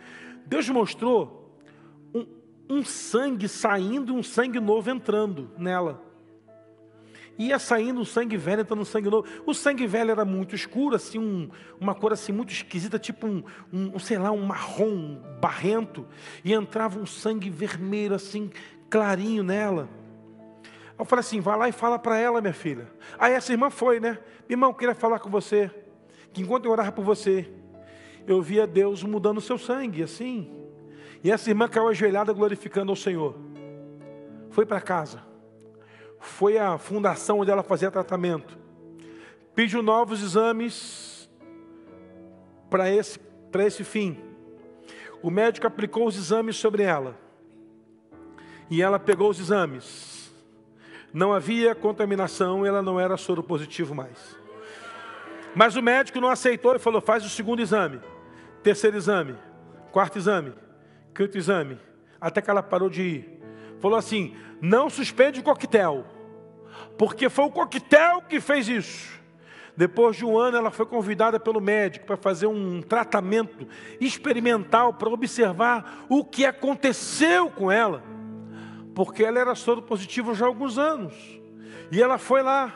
Deus mostrou um, um sangue saindo e um sangue novo entrando nela ia saindo o sangue velho, entrando sangue novo. O sangue velho era muito escuro, assim, um, uma cor assim muito esquisita, tipo um, um, sei lá, um marrom barrento, e entrava um sangue vermelho, assim, clarinho nela. Eu falei assim, vai lá e fala para ela, minha filha. Aí essa irmã foi, né? Meu irmão, eu queria falar com você, que enquanto eu orava por você, eu via Deus mudando o seu sangue, assim. E essa irmã caiu ajoelhada glorificando ao Senhor. Foi para casa foi a fundação onde ela fazia tratamento. pediu novos exames para esse, esse fim. O médico aplicou os exames sobre ela. E ela pegou os exames. Não havia contaminação, ela não era soro positivo mais. Mas o médico não aceitou e falou: faz o segundo exame, terceiro exame, quarto exame, quinto exame, até que ela parou de ir. Falou assim: não suspende o coquetel, porque foi o coquetel que fez isso. Depois de um ano, ela foi convidada pelo médico para fazer um tratamento experimental para observar o que aconteceu com ela, porque ela era soro positivo já há alguns anos. E ela foi lá,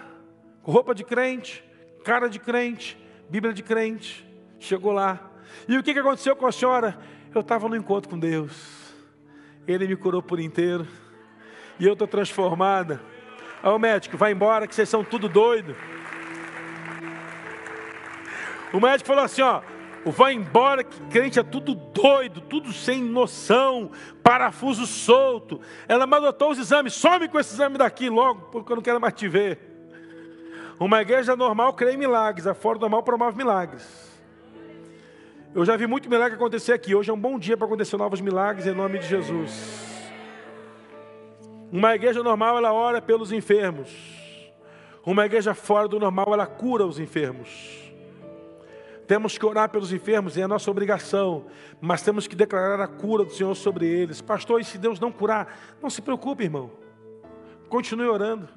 com roupa de crente, cara de crente, Bíblia de crente, chegou lá. E o que aconteceu com a senhora? Eu estava no encontro com Deus, Ele me curou por inteiro, e eu estou transformada. Ó médico, vai embora que vocês são tudo doido. O médico falou assim: ó, vai embora que crente é tudo doido, tudo sem noção, parafuso solto. Ela mandou os exames, some com esse exame daqui logo, porque eu não quero mais te ver. Uma igreja normal crê em milagres, a fora normal promove milagres. Eu já vi muito milagre acontecer aqui. Hoje é um bom dia para acontecer novos milagres em nome de Jesus. Uma igreja normal ela ora pelos enfermos. Uma igreja fora do normal ela cura os enfermos. Temos que orar pelos enfermos, é a nossa obrigação, mas temos que declarar a cura do Senhor sobre eles. Pastor, e se Deus não curar, não se preocupe, irmão. Continue orando.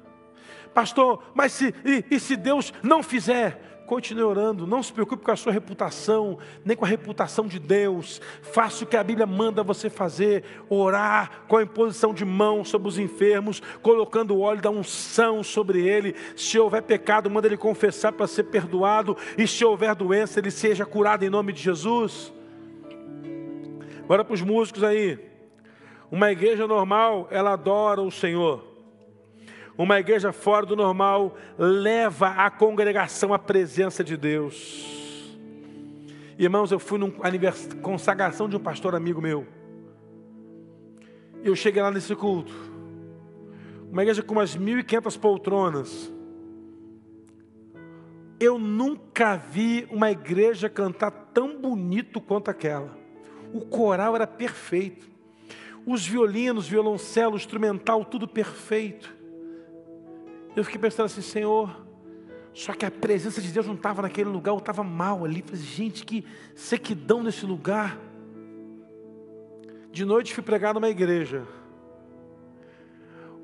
Pastor, mas se, e, e se Deus não fizer? Continue orando, não se preocupe com a sua reputação, nem com a reputação de Deus. Faça o que a Bíblia manda você fazer: orar com a imposição de mão sobre os enfermos, colocando o óleo da unção sobre ele. Se houver pecado, manda ele confessar para ser perdoado, e se houver doença, ele seja curado em nome de Jesus. Agora para os músicos aí. Uma igreja normal, ela adora o Senhor. Uma igreja fora do normal leva a congregação à presença de Deus. Irmãos, eu fui numa consagração de um pastor amigo meu. Eu cheguei lá nesse culto. Uma igreja com umas 1.500 poltronas. Eu nunca vi uma igreja cantar tão bonito quanto aquela. O coral era perfeito. Os violinos, violoncelo, instrumental, tudo perfeito. Eu fiquei pensando assim, Senhor, só que a presença de Deus não estava naquele lugar, eu estava mal ali. Falei, gente, que sequidão nesse lugar. De noite fui pregar numa igreja,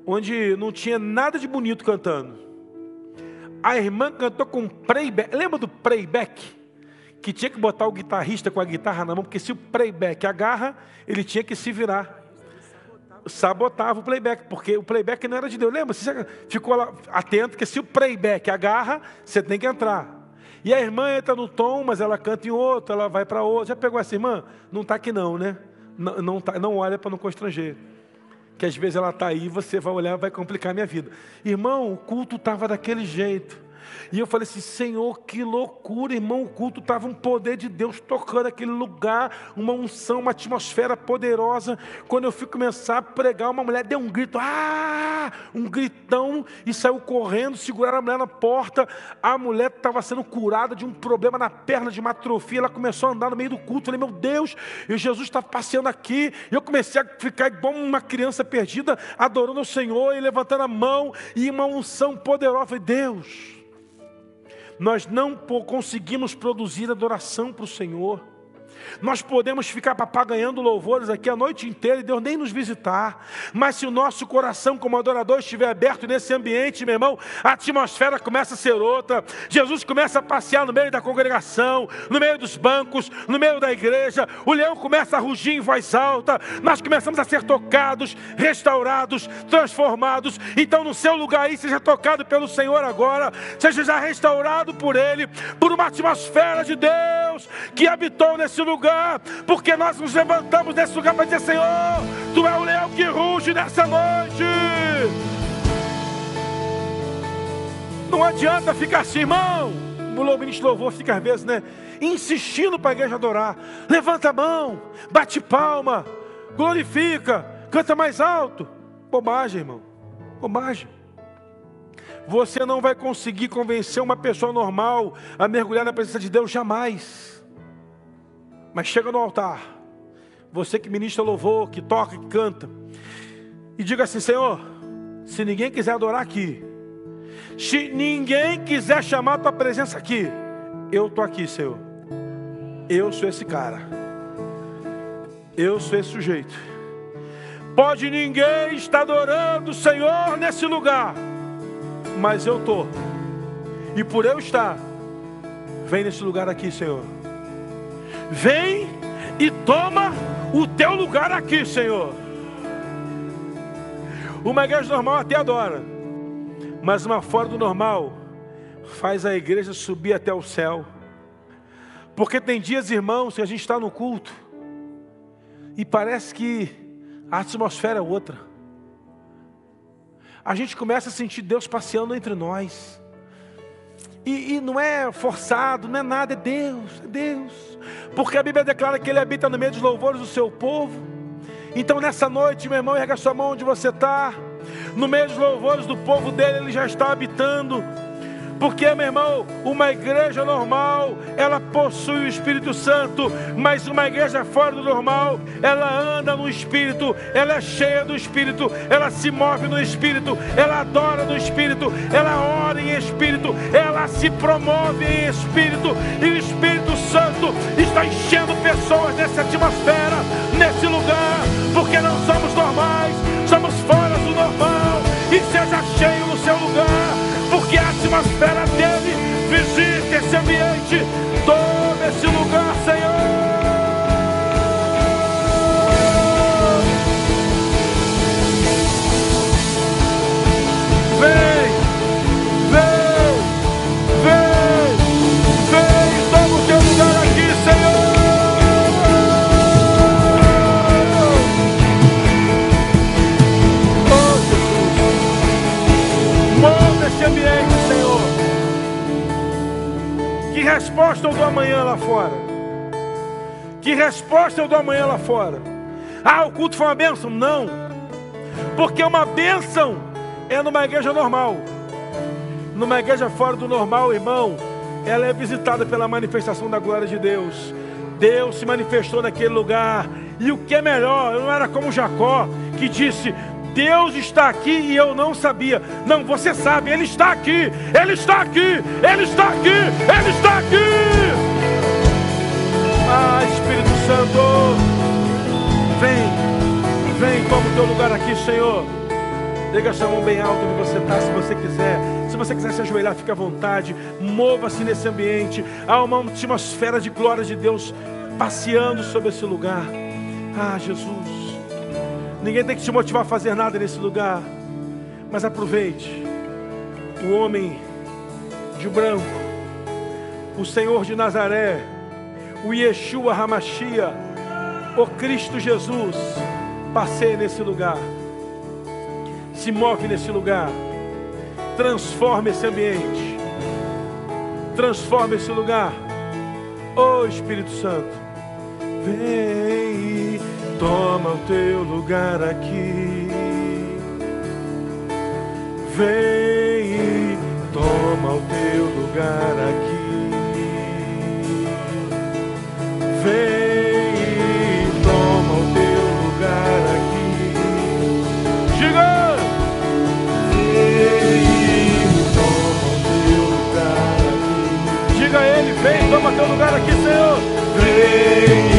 onde não tinha nada de bonito cantando. A irmã cantou com playback. Lembra do playback? Que tinha que botar o guitarrista com a guitarra na mão, porque se o playback agarra, ele tinha que se virar sabotava o playback, porque o playback não era de Deus. Lembra? Você ficou lá atento que se o playback agarra, você tem que entrar. E a irmã entra no tom, mas ela canta em outro, ela vai para outro. Já pegou essa irmã? Não está aqui não, né? Não, não, tá, não olha para não constranger. Que às vezes ela está aí, você vai olhar, vai complicar a minha vida. Irmão, o culto estava daquele jeito. E eu falei assim: Senhor, que loucura, irmão. O culto estava um poder de Deus tocando aquele lugar, uma unção, uma atmosfera poderosa. Quando eu fui começar a pregar, uma mulher deu um grito, ah! Um gritão e saiu correndo, seguraram a mulher na porta. A mulher estava sendo curada de um problema na perna, de uma atrofia. Ela começou a andar no meio do culto. Eu falei, meu Deus, e Jesus está passeando aqui. E eu comecei a ficar igual uma criança perdida, adorando o Senhor e levantando a mão, e uma unção poderosa. Eu falei, Deus nós não conseguimos produzir adoração para o Senhor. Nós podemos ficar papagaiando louvores aqui a noite inteira e Deus nem nos visitar. Mas se o nosso coração, como adorador, estiver aberto nesse ambiente, meu irmão, a atmosfera começa a ser outra. Jesus começa a passear no meio da congregação, no meio dos bancos, no meio da igreja. O leão começa a rugir em voz alta. Nós começamos a ser tocados, restaurados, transformados. Então, no seu lugar aí, seja tocado pelo Senhor agora, seja já restaurado por Ele, por uma atmosfera de Deus que habitou nesse lugar lugar, porque nós nos levantamos desse lugar para dizer: Senhor, Tu é o leão que ruge nessa noite. Não adianta ficar assim, irmão. O ministro louvor fica às vezes, né? Insistindo para a igreja adorar. Levanta a mão, bate palma, glorifica, canta mais alto. Bobagem, irmão. Bobagem. Você não vai conseguir convencer uma pessoa normal a mergulhar na presença de Deus jamais. Mas chega no altar, você que ministra louvor, que toca, que canta, e diga assim: Senhor, se ninguém quiser adorar aqui, se ninguém quiser chamar a tua presença aqui, eu estou aqui, Senhor. Eu sou esse cara. Eu sou esse sujeito. Pode ninguém estar adorando o Senhor nesse lugar, mas eu estou. E por eu estar, vem nesse lugar aqui, Senhor. Vem e toma o teu lugar aqui, Senhor. Uma igreja normal até adora, mas uma fora do normal faz a igreja subir até o céu. Porque tem dias, irmãos, que a gente está no culto e parece que a atmosfera é outra. A gente começa a sentir Deus passeando entre nós. E, e, não é forçado, não é nada, é Deus, é Deus. Porque a Bíblia declara que Ele habita no meio dos louvores do seu povo. Então nessa noite, meu irmão, erga sua mão onde você está. No meio dos louvores do povo dele, Ele já está habitando. Porque, meu irmão, uma igreja normal, ela possui o Espírito Santo, mas uma igreja fora do normal, ela anda no Espírito, ela é cheia do Espírito, ela se move no Espírito, ela adora no Espírito, ela ora em Espírito, ela se promove em Espírito, e o Espírito Santo está enchendo pessoas nessa atmosfera, nesse lugar, porque não somos normais, somos fora do normal, e seja cheio no seu lugar porque a atmosfera dele visita esse ambiente, toma esse lugar, resposta eu dou amanhã lá fora? Que resposta eu dou amanhã lá fora? Ah, o culto foi uma bênção? Não. Porque uma bênção é numa igreja normal. Numa igreja fora do normal, irmão, ela é visitada pela manifestação da glória de Deus. Deus se manifestou naquele lugar. E o que é melhor, eu não era como Jacó, que disse: Deus está aqui e eu não sabia. Não, você sabe, Ele está aqui, Ele está aqui, Ele está aqui, Ele está aqui. Ah, Espírito Santo, vem, vem, toma o teu lugar aqui, Senhor. Liga a mão bem alto onde você está, se você quiser. Se você quiser se ajoelhar, fique à vontade. Mova-se nesse ambiente. Há uma atmosfera de glória de Deus passeando sobre esse lugar. Ah, Jesus. Ninguém tem que te motivar a fazer nada nesse lugar. Mas aproveite. O homem de branco, o Senhor de Nazaré, o Yeshua Hamashia, o Cristo Jesus, passeie nesse lugar. Se move nesse lugar. Transforme esse ambiente. Transforme esse lugar. Oh Espírito Santo, vem toma o teu lugar aqui. Vem e toma o teu lugar aqui. Vem e toma o teu lugar aqui. Diga! Vem e toma o teu lugar aqui. Diga a ele, vem, toma teu lugar aqui, Senhor. Vem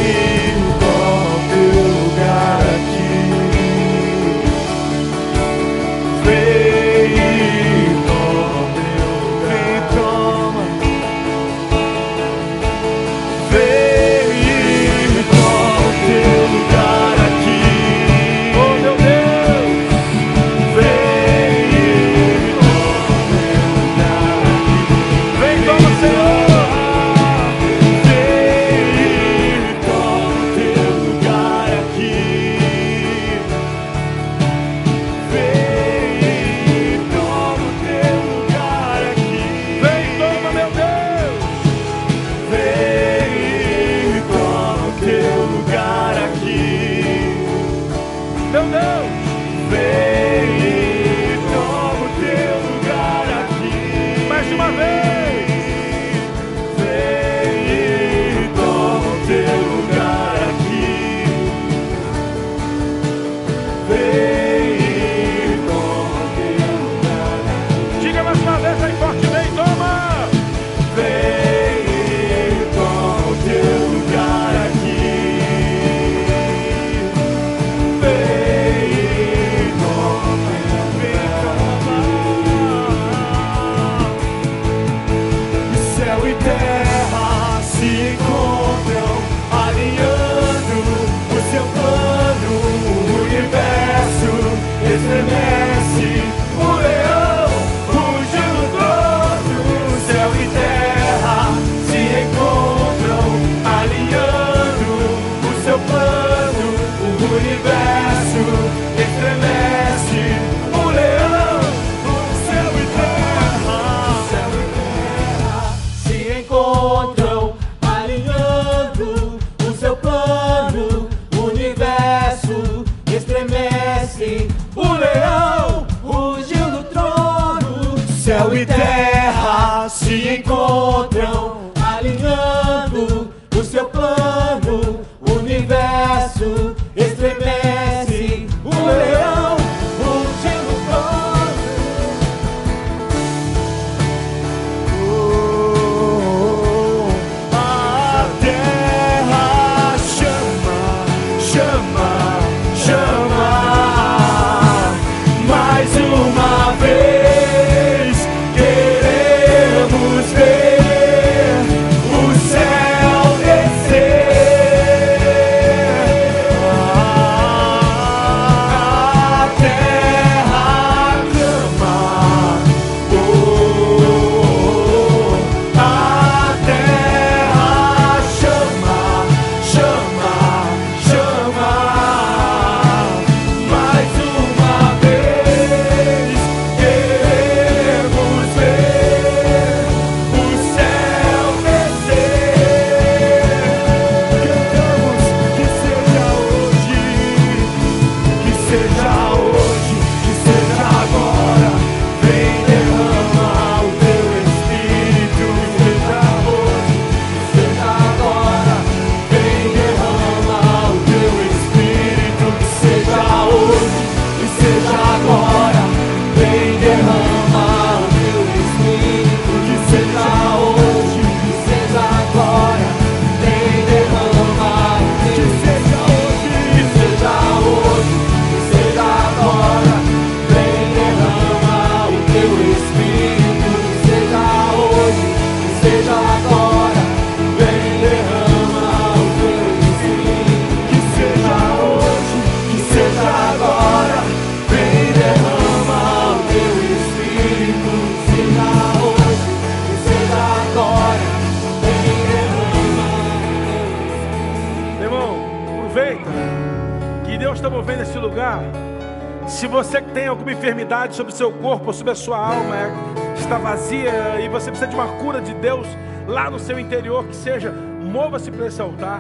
enfermidade sobre o seu corpo, sobre a sua alma, é, está vazia e você precisa de uma cura de Deus lá no seu interior, que seja, mova-se para esse altar.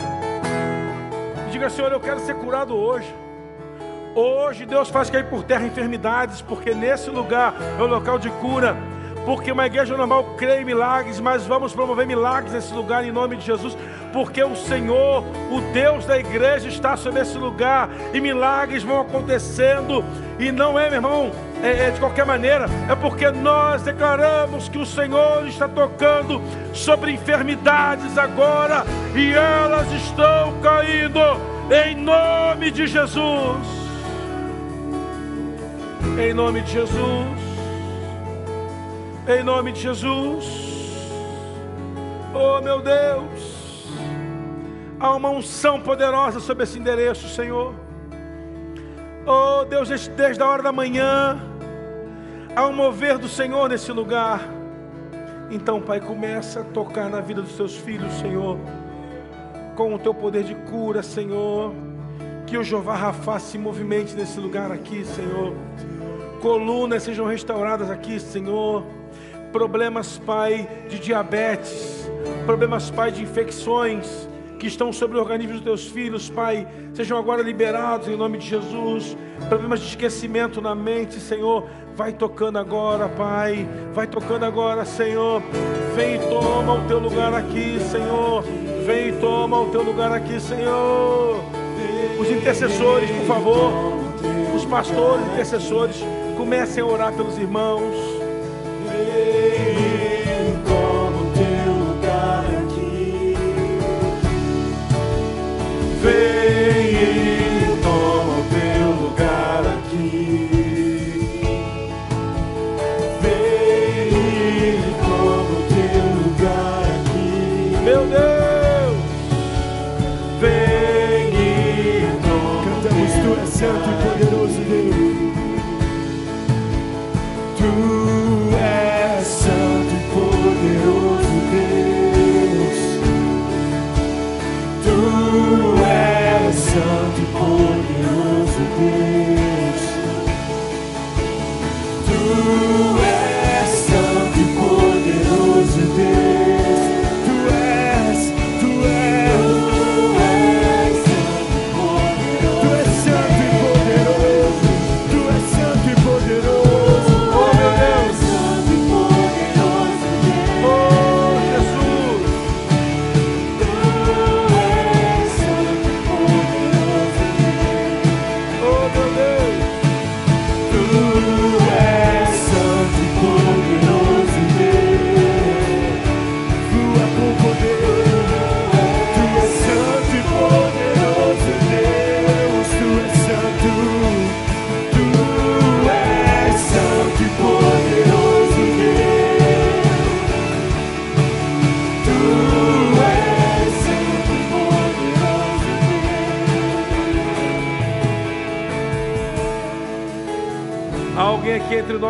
E diga, Senhor, eu quero ser curado hoje. Hoje Deus faz cair por terra enfermidades, porque nesse lugar é o local de cura. Porque uma igreja normal crê em milagres, mas vamos promover milagres nesse lugar em nome de Jesus, porque o Senhor, o Deus da igreja, está sobre esse lugar e milagres vão acontecendo. E não é, meu irmão, é, é de qualquer maneira, é porque nós declaramos que o Senhor está tocando sobre enfermidades agora e elas estão caindo em nome de Jesus. Em nome de Jesus. Em nome de Jesus. Oh meu Deus. Há uma unção poderosa sobre esse endereço, Senhor. Oh Deus, desde, a hora da manhã. Um mover do Senhor nesse lugar. Então, Pai, começa a tocar na vida dos teus filhos, Senhor. Com o teu poder de cura, Senhor. Que o Jeová Rafa se movimente nesse lugar aqui, Senhor. Colunas sejam restauradas aqui, Senhor. Problemas, Pai, de diabetes, problemas, Pai, de infecções que estão sobre o organismo dos teus filhos, Pai, sejam agora liberados em nome de Jesus. Problemas de esquecimento na mente, Senhor, vai tocando agora, Pai, vai tocando agora, Senhor. Vem e toma o teu lugar aqui, Senhor. Vem e toma o teu lugar aqui, Senhor. Os intercessores, por favor, os pastores, intercessores, comecem a orar pelos irmãos.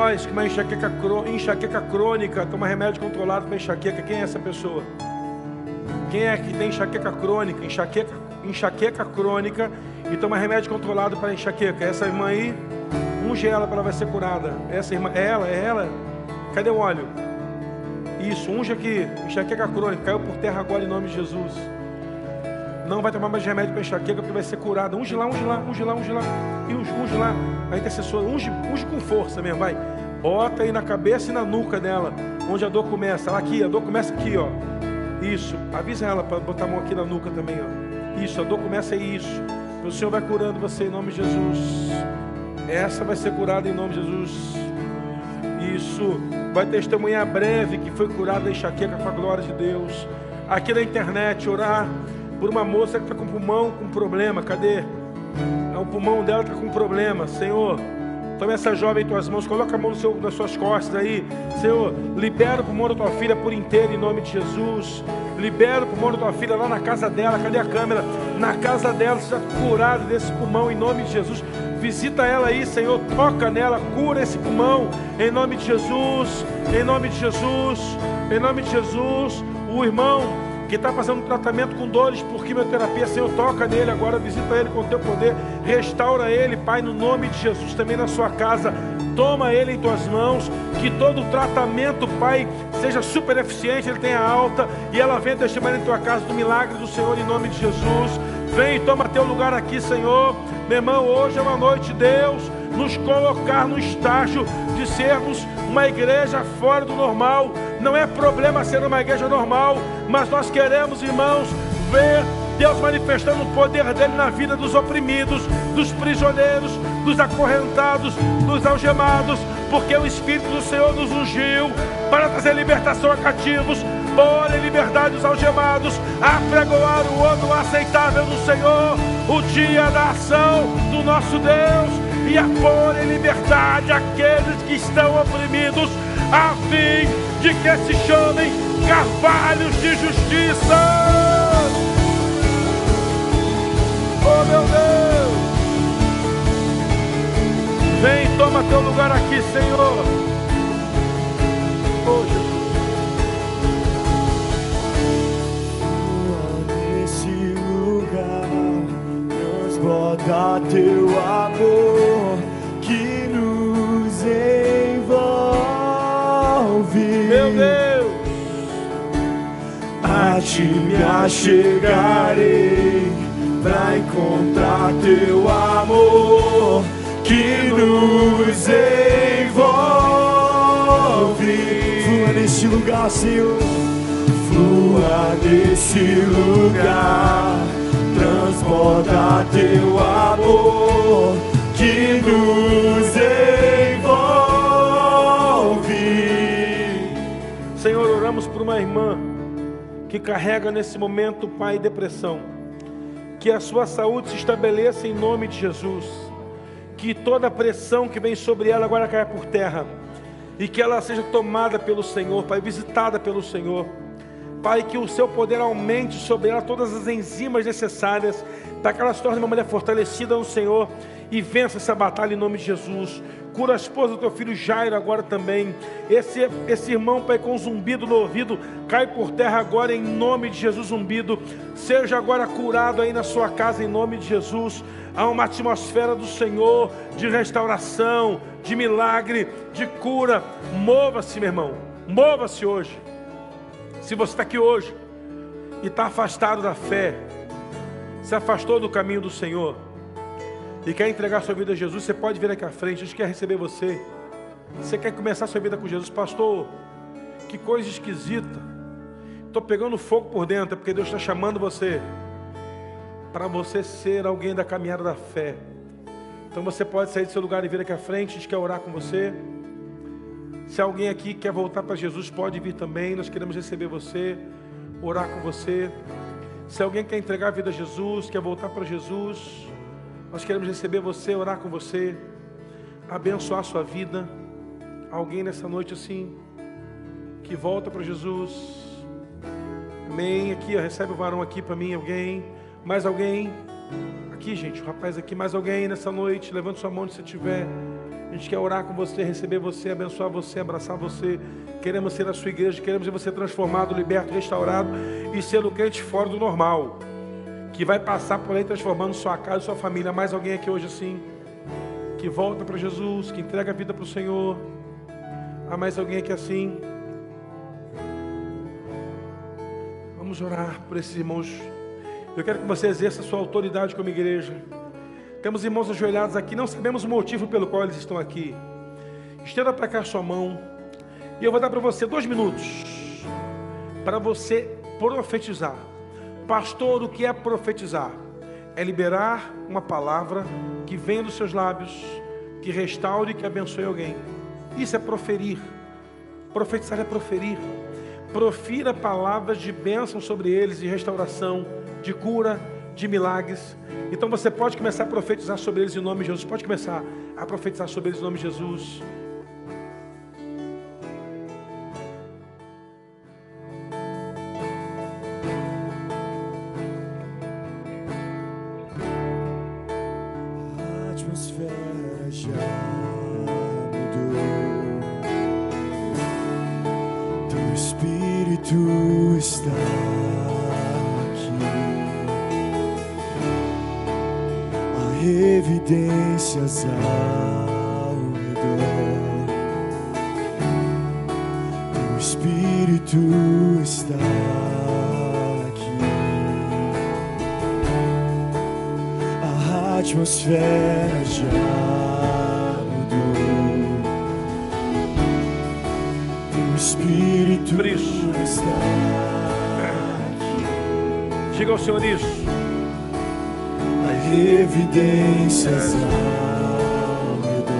Nós que uma enxaqueca, enxaqueca crônica, toma remédio controlado para enxaqueca. Quem é essa pessoa? Quem é que tem enxaqueca crônica, enxaqueca, enxaqueca crônica e toma remédio controlado para enxaqueca? Essa irmã aí, unge ela para ela vai ser curada. Essa irmã, é ela, é ela. Cadê o óleo? Isso, unge aqui, enxaqueca crônica, caiu por terra agora em nome de Jesus. Não vai tomar mais remédio para enxaqueca porque vai ser curada. Unge lá, unge lá, unge lá, unge lá. E unge, unge lá. A intercessora, unge, unge com força mesmo, vai. Bota aí na cabeça e na nuca dela, onde a dor começa. Lá aqui, a dor começa aqui, ó. Isso. Avisa ela para botar a mão aqui na nuca também, ó. Isso, a dor começa aí, isso. O Senhor vai curando você em nome de Jesus. Essa vai ser curada em nome de Jesus. Isso. Vai testemunhar breve que foi curada da enxaqueca com a glória de Deus. Aqui na internet, orar por uma moça que está com pulmão com problema. Cadê? O pulmão dela está com problema. Senhor, tome essa jovem em tuas mãos, coloca a mão seu, nas suas costas aí. Senhor, libera o pulmão da tua filha por inteiro em nome de Jesus. Libera o pulmão da tua filha lá na casa dela. Cadê a câmera? Na casa dela, seja curada desse pulmão em nome de Jesus. Visita ela aí, Senhor. Toca nela, cura esse pulmão em nome de Jesus. Em nome de Jesus. Em nome de Jesus. O irmão que está fazendo tratamento com dores por quimioterapia, Senhor, toca nele agora, visita ele com o teu poder, restaura ele, Pai, no nome de Jesus, também na sua casa. Toma ele em tuas mãos, que todo o tratamento, Pai, seja super eficiente, ele tenha alta, e ela venha testemunhar em tua casa do milagre do Senhor em nome de Jesus. Vem e toma teu lugar aqui, Senhor. Meu irmão, hoje é uma noite, Deus, nos colocar no estágio de sermos uma igreja fora do normal. Não é problema ser uma igreja normal, mas nós queremos, irmãos, ver Deus manifestando o poder dele na vida dos oprimidos, dos prisioneiros, dos acorrentados, dos algemados, porque o Espírito do Senhor nos ungiu para trazer libertação a cativos, pôr em liberdade os algemados, apregoar o ano aceitável do Senhor, o dia da ação do nosso Deus e a pôr em liberdade aqueles que estão oprimidos, a fim de que se chamem carvalhos de justiça. Oh meu Deus! Vem, toma teu lugar aqui, Senhor. Oh Jesus.
Nesse lugar, transborda teu amor
Deus!
A ti me achegarei pra encontrar teu amor que nos envolve. Flua neste lugar, Senhor. Flua nesse lugar. Transborda teu amor que nos envolve.
Por uma irmã que carrega nesse momento, Pai, depressão. Que a sua saúde se estabeleça em nome de Jesus. Que toda a pressão que vem sobre ela agora caia por terra. E que ela seja tomada pelo Senhor, Pai, visitada pelo Senhor. Pai, que o seu poder aumente sobre ela todas as enzimas necessárias para que ela se torne uma mulher fortalecida no Senhor e vença essa batalha em nome de Jesus. Cura a esposa do teu filho Jairo agora também. Esse, esse irmão, Pai, com zumbido no ouvido, cai por terra agora em nome de Jesus, zumbido. Seja agora curado aí na sua casa em nome de Jesus. Há uma atmosfera do Senhor de restauração, de milagre, de cura. Mova-se, meu irmão. Mova-se hoje. Se você está aqui hoje e está afastado da fé, se afastou do caminho do Senhor e quer entregar sua vida a Jesus, você pode vir aqui à frente. A gente quer receber você. Você quer começar sua vida com Jesus, pastor? Que coisa esquisita. Estou pegando fogo por dentro, é porque Deus está chamando você para você ser alguém da caminhada da fé. Então você pode sair do seu lugar e vir aqui à frente. A gente quer orar com você. Se alguém aqui quer voltar para Jesus, pode vir também. Nós queremos receber você, orar com você. Se alguém quer entregar a vida a Jesus, quer voltar para Jesus, nós queremos receber você, orar com você, abençoar a sua vida. Alguém nessa noite assim, que volta para Jesus. Amém. Aqui, ó, recebe o varão aqui para mim, alguém. Mais alguém? Aqui, gente, o rapaz aqui, mais alguém nessa noite. Levante sua mão você estiver. A gente quer orar com você, receber você, abençoar você, abraçar você. Queremos ser a sua igreja, queremos ver você transformado, liberto, restaurado e sendo crente fora do normal. Que vai passar por aí transformando sua casa sua família. Mais alguém aqui hoje assim? Que volta para Jesus, que entrega a vida para o Senhor. Há mais alguém aqui assim? Vamos orar por esses irmãos. Eu quero que você exerça a sua autoridade como igreja. Temos irmãos ajoelhados aqui, não sabemos o motivo pelo qual eles estão aqui. Estenda para cá sua mão. E eu vou dar para você dois minutos para você profetizar. Pastor, o que é profetizar? É liberar uma palavra que venha dos seus lábios, que restaure e que abençoe alguém. Isso é proferir. Profetizar é proferir. Profira palavras de bênção sobre eles, de restauração, de cura, de milagres. Então você pode começar a profetizar sobre eles em nome de Jesus. Pode começar a profetizar sobre eles em nome de Jesus.
Espírito está evidências ao redor. Teu Espírito está aqui. A atmosfera já mudou. Teu Espírito
Por isso.
está
Diga ao Senhor isso.
Evidências redor.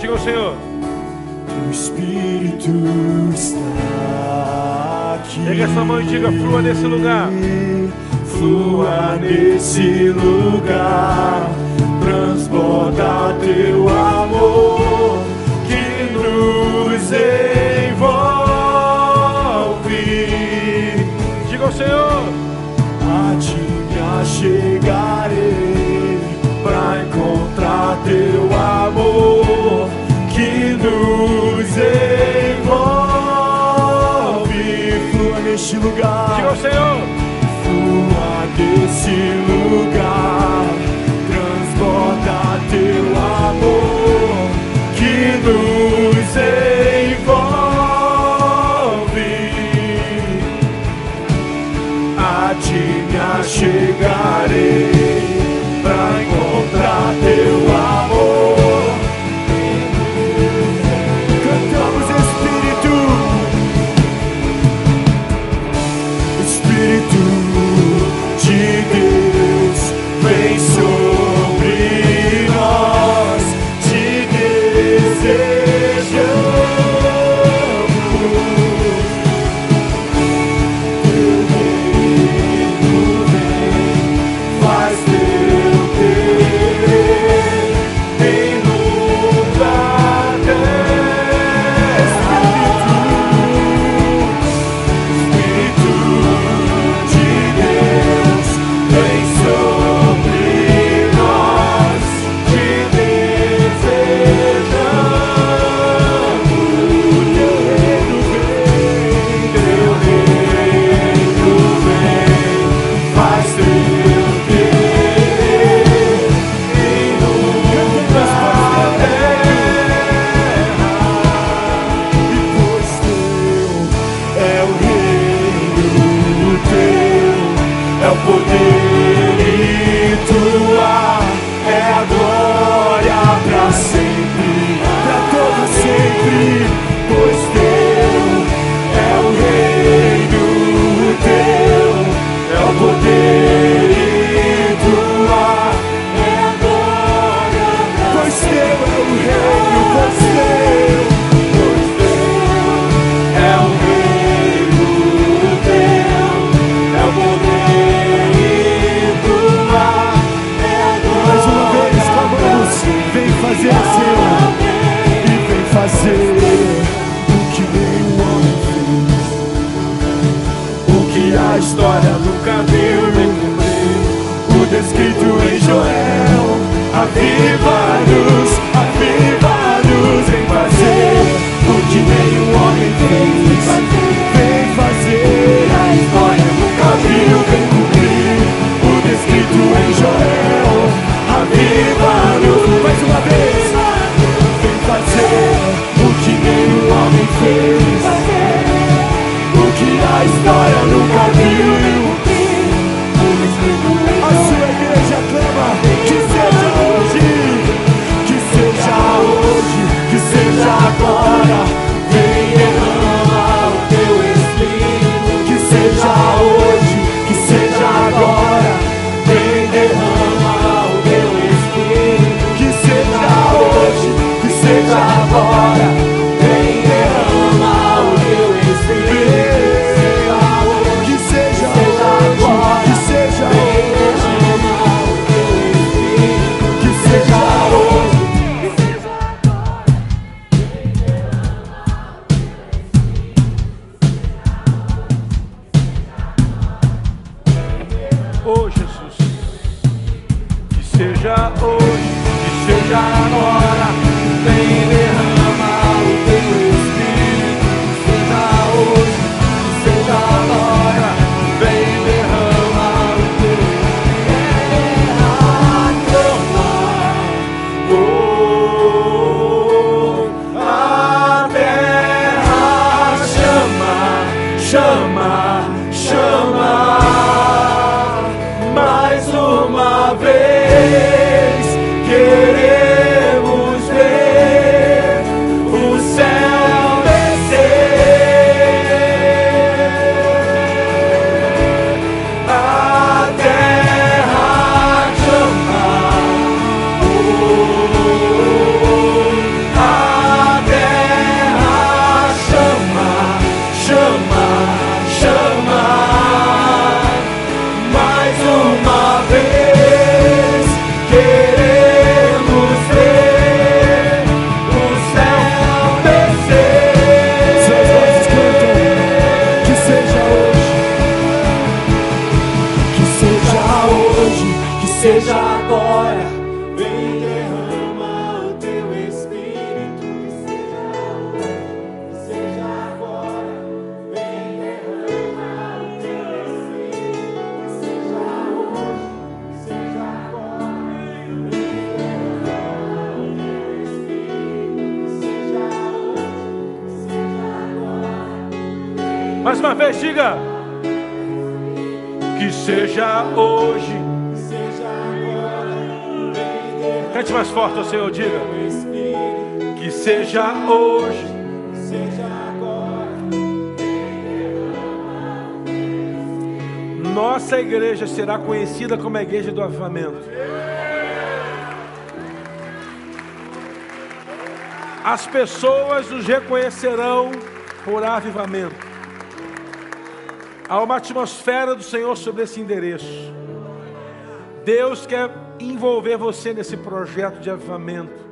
Diga ao Senhor.
Teu Espírito está aqui.
Pega essa mão e diga, flua nesse lugar.
Flua nesse lugar, transborda teu amor que nos envolve.
Diga ao Senhor.
A ti me achegarei pra encontrar teu amor que nos envolve. Flua neste lugar.
Ao Senhor.
Flua desse lugar, transborda teu amor que nos Mais uma vez,
diga. Que seja hoje. Cante mais forte ao Senhor, diga. Que seja hoje. Nossa igreja será conhecida como a igreja do avivamento. As pessoas nos reconhecerão por avivamento. Há uma atmosfera do Senhor sobre esse endereço. Deus quer envolver você nesse projeto de avivamento.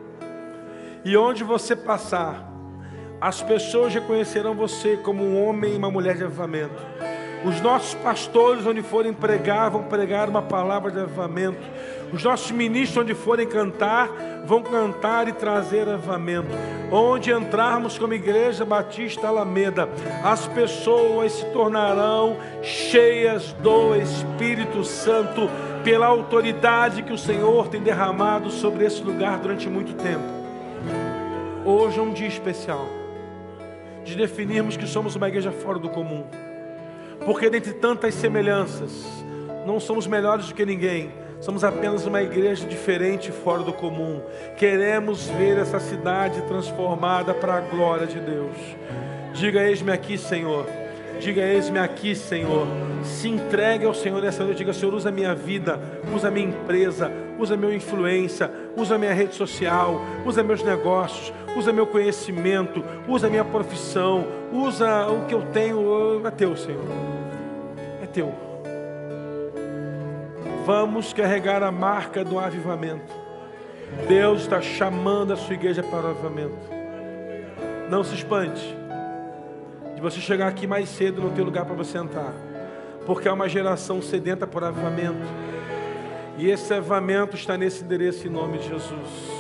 E onde você passar, as pessoas reconhecerão você como um homem e uma mulher de avivamento. Os nossos pastores, onde forem pregar, vão pregar uma palavra de avivamento. Os nossos ministros, onde forem cantar, vão cantar e trazer avivamento. Onde entrarmos como Igreja Batista Alameda, as pessoas se tornarão cheias do Espírito Santo, pela autoridade que o Senhor tem derramado sobre esse lugar durante muito tempo. Hoje é um dia especial de definirmos que somos uma igreja fora do comum, porque dentre tantas semelhanças, não somos melhores do que ninguém, Somos apenas uma igreja diferente, fora do comum. Queremos ver essa cidade transformada para a glória de Deus. Diga: Eis-me aqui, Senhor. Diga: Eis-me aqui, Senhor. Se entregue ao Senhor nessa noite. Diga: Senhor, usa a minha vida, usa a minha empresa, usa a minha influência, usa a minha rede social, usa meus negócios, usa meu conhecimento, usa a minha profissão, usa o que eu tenho. É teu, Senhor. Teu. Vamos carregar a marca do avivamento. Deus está chamando a sua igreja para o avivamento. Não se espante de você chegar aqui mais cedo não ter lugar para você entrar, porque é uma geração sedenta por avivamento. E esse avivamento está nesse endereço em nome de Jesus.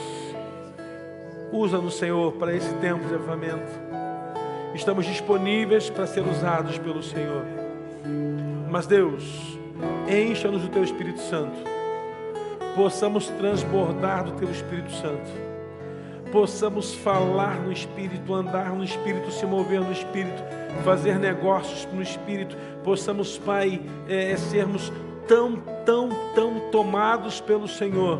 Usa-nos, Senhor, para esse tempo de avivamento. Estamos disponíveis para ser usados pelo Senhor. Mas Deus, Encha-nos do teu Espírito Santo. Possamos transbordar do teu Espírito Santo. Possamos falar no Espírito, andar no Espírito, se mover no Espírito, fazer negócios no Espírito. Possamos, Pai, é, é sermos tão, tão, tão tomados pelo Senhor,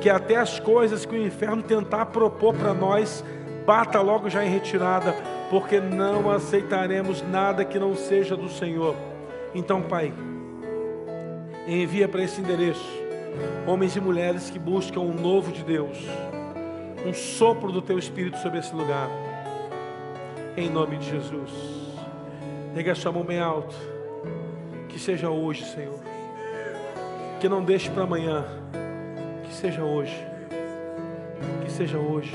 que até as coisas que o inferno tentar propor para nós, bata logo já em retirada, porque não aceitaremos nada que não seja do Senhor. Então, Pai, envia para esse endereço homens e mulheres que buscam um novo de Deus, um sopro do teu Espírito sobre esse lugar, em nome de Jesus. Pega a sua mão bem alto, que seja hoje, Senhor, que não deixe para amanhã, que seja hoje, que seja hoje,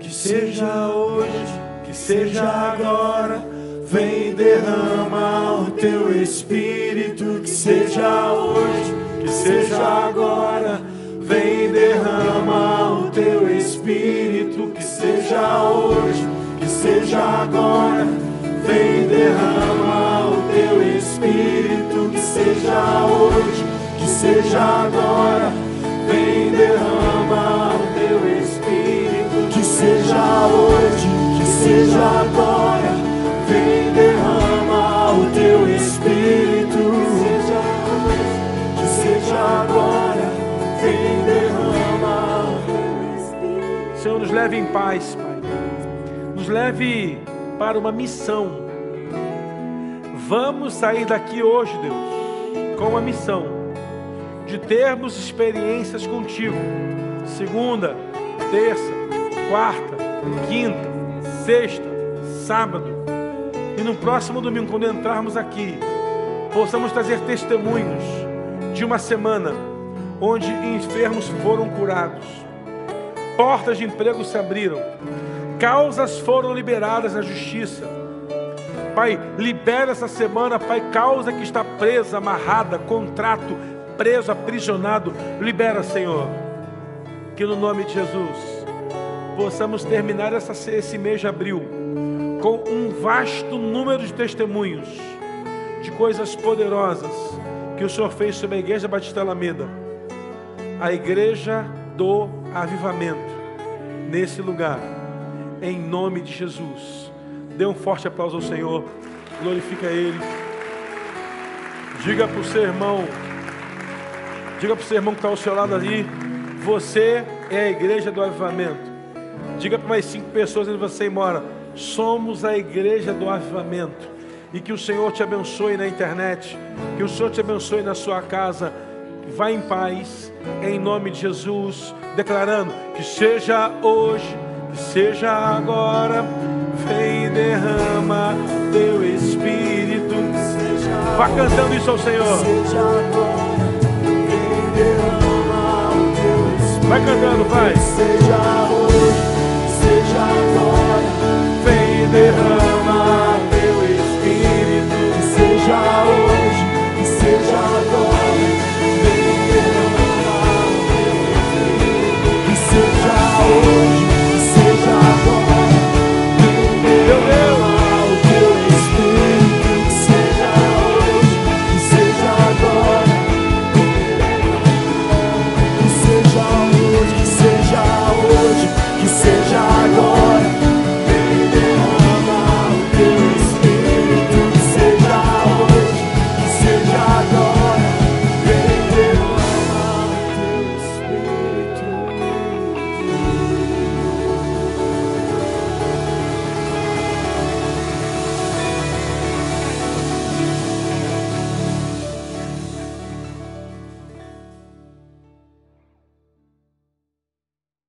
que seja hoje, que seja agora Vem derrama o teu espírito, que seja hoje, que seja agora. Vem derrama o teu espírito, que seja hoje, que seja agora. Vem derrama o teu espírito, que seja hoje, que seja agora. Vem derrama o teu espírito, que seja hoje, que seja agora. Vem derrama o teu espírito. Seja. Vem derrama o teu espírito.
Senhor, nos leve em paz, Pai. Nos leve para uma missão. Vamos sair daqui hoje, Deus, com uma missão de termos experiências contigo. Segunda, terça, quarta, quinta, sexta, sábado e no próximo domingo, quando entrarmos aqui, possamos trazer testemunhos de uma semana onde enfermos foram curados, portas de emprego se abriram, causas foram liberadas na justiça. Pai, libera essa semana, Pai, causa que está presa, amarrada, contrato, preso, aprisionado, libera, Senhor. Que no nome de Jesus possamos terminar essa, esse mês de abril com um vasto número de testemunhos de coisas poderosas que o Senhor fez sobre a Igreja Batista Alameda, a Igreja do Avivamento, nesse lugar, em nome de Jesus. Dê um forte aplauso ao Senhor. Glorifica Ele. Diga para o seu irmão. Diga para o seu irmão que está ao seu lado ali. Você é a igreja do avivamento. Diga para mais cinco pessoas onde você mora. Somos a igreja do avivamento. E que o Senhor te abençoe na internet. Que o Senhor te abençoe na sua casa. Vá em paz, em nome de Jesus. Declarando que seja hoje, que seja agora. Vem e derrama teu espírito. Vá cantando isso ao Senhor.
Seja agora, vem derrama o teu espírito.
Vai cantando, vai.
Seja hoje, seja agora. Derrama teu espírito, que seja hoje, que seja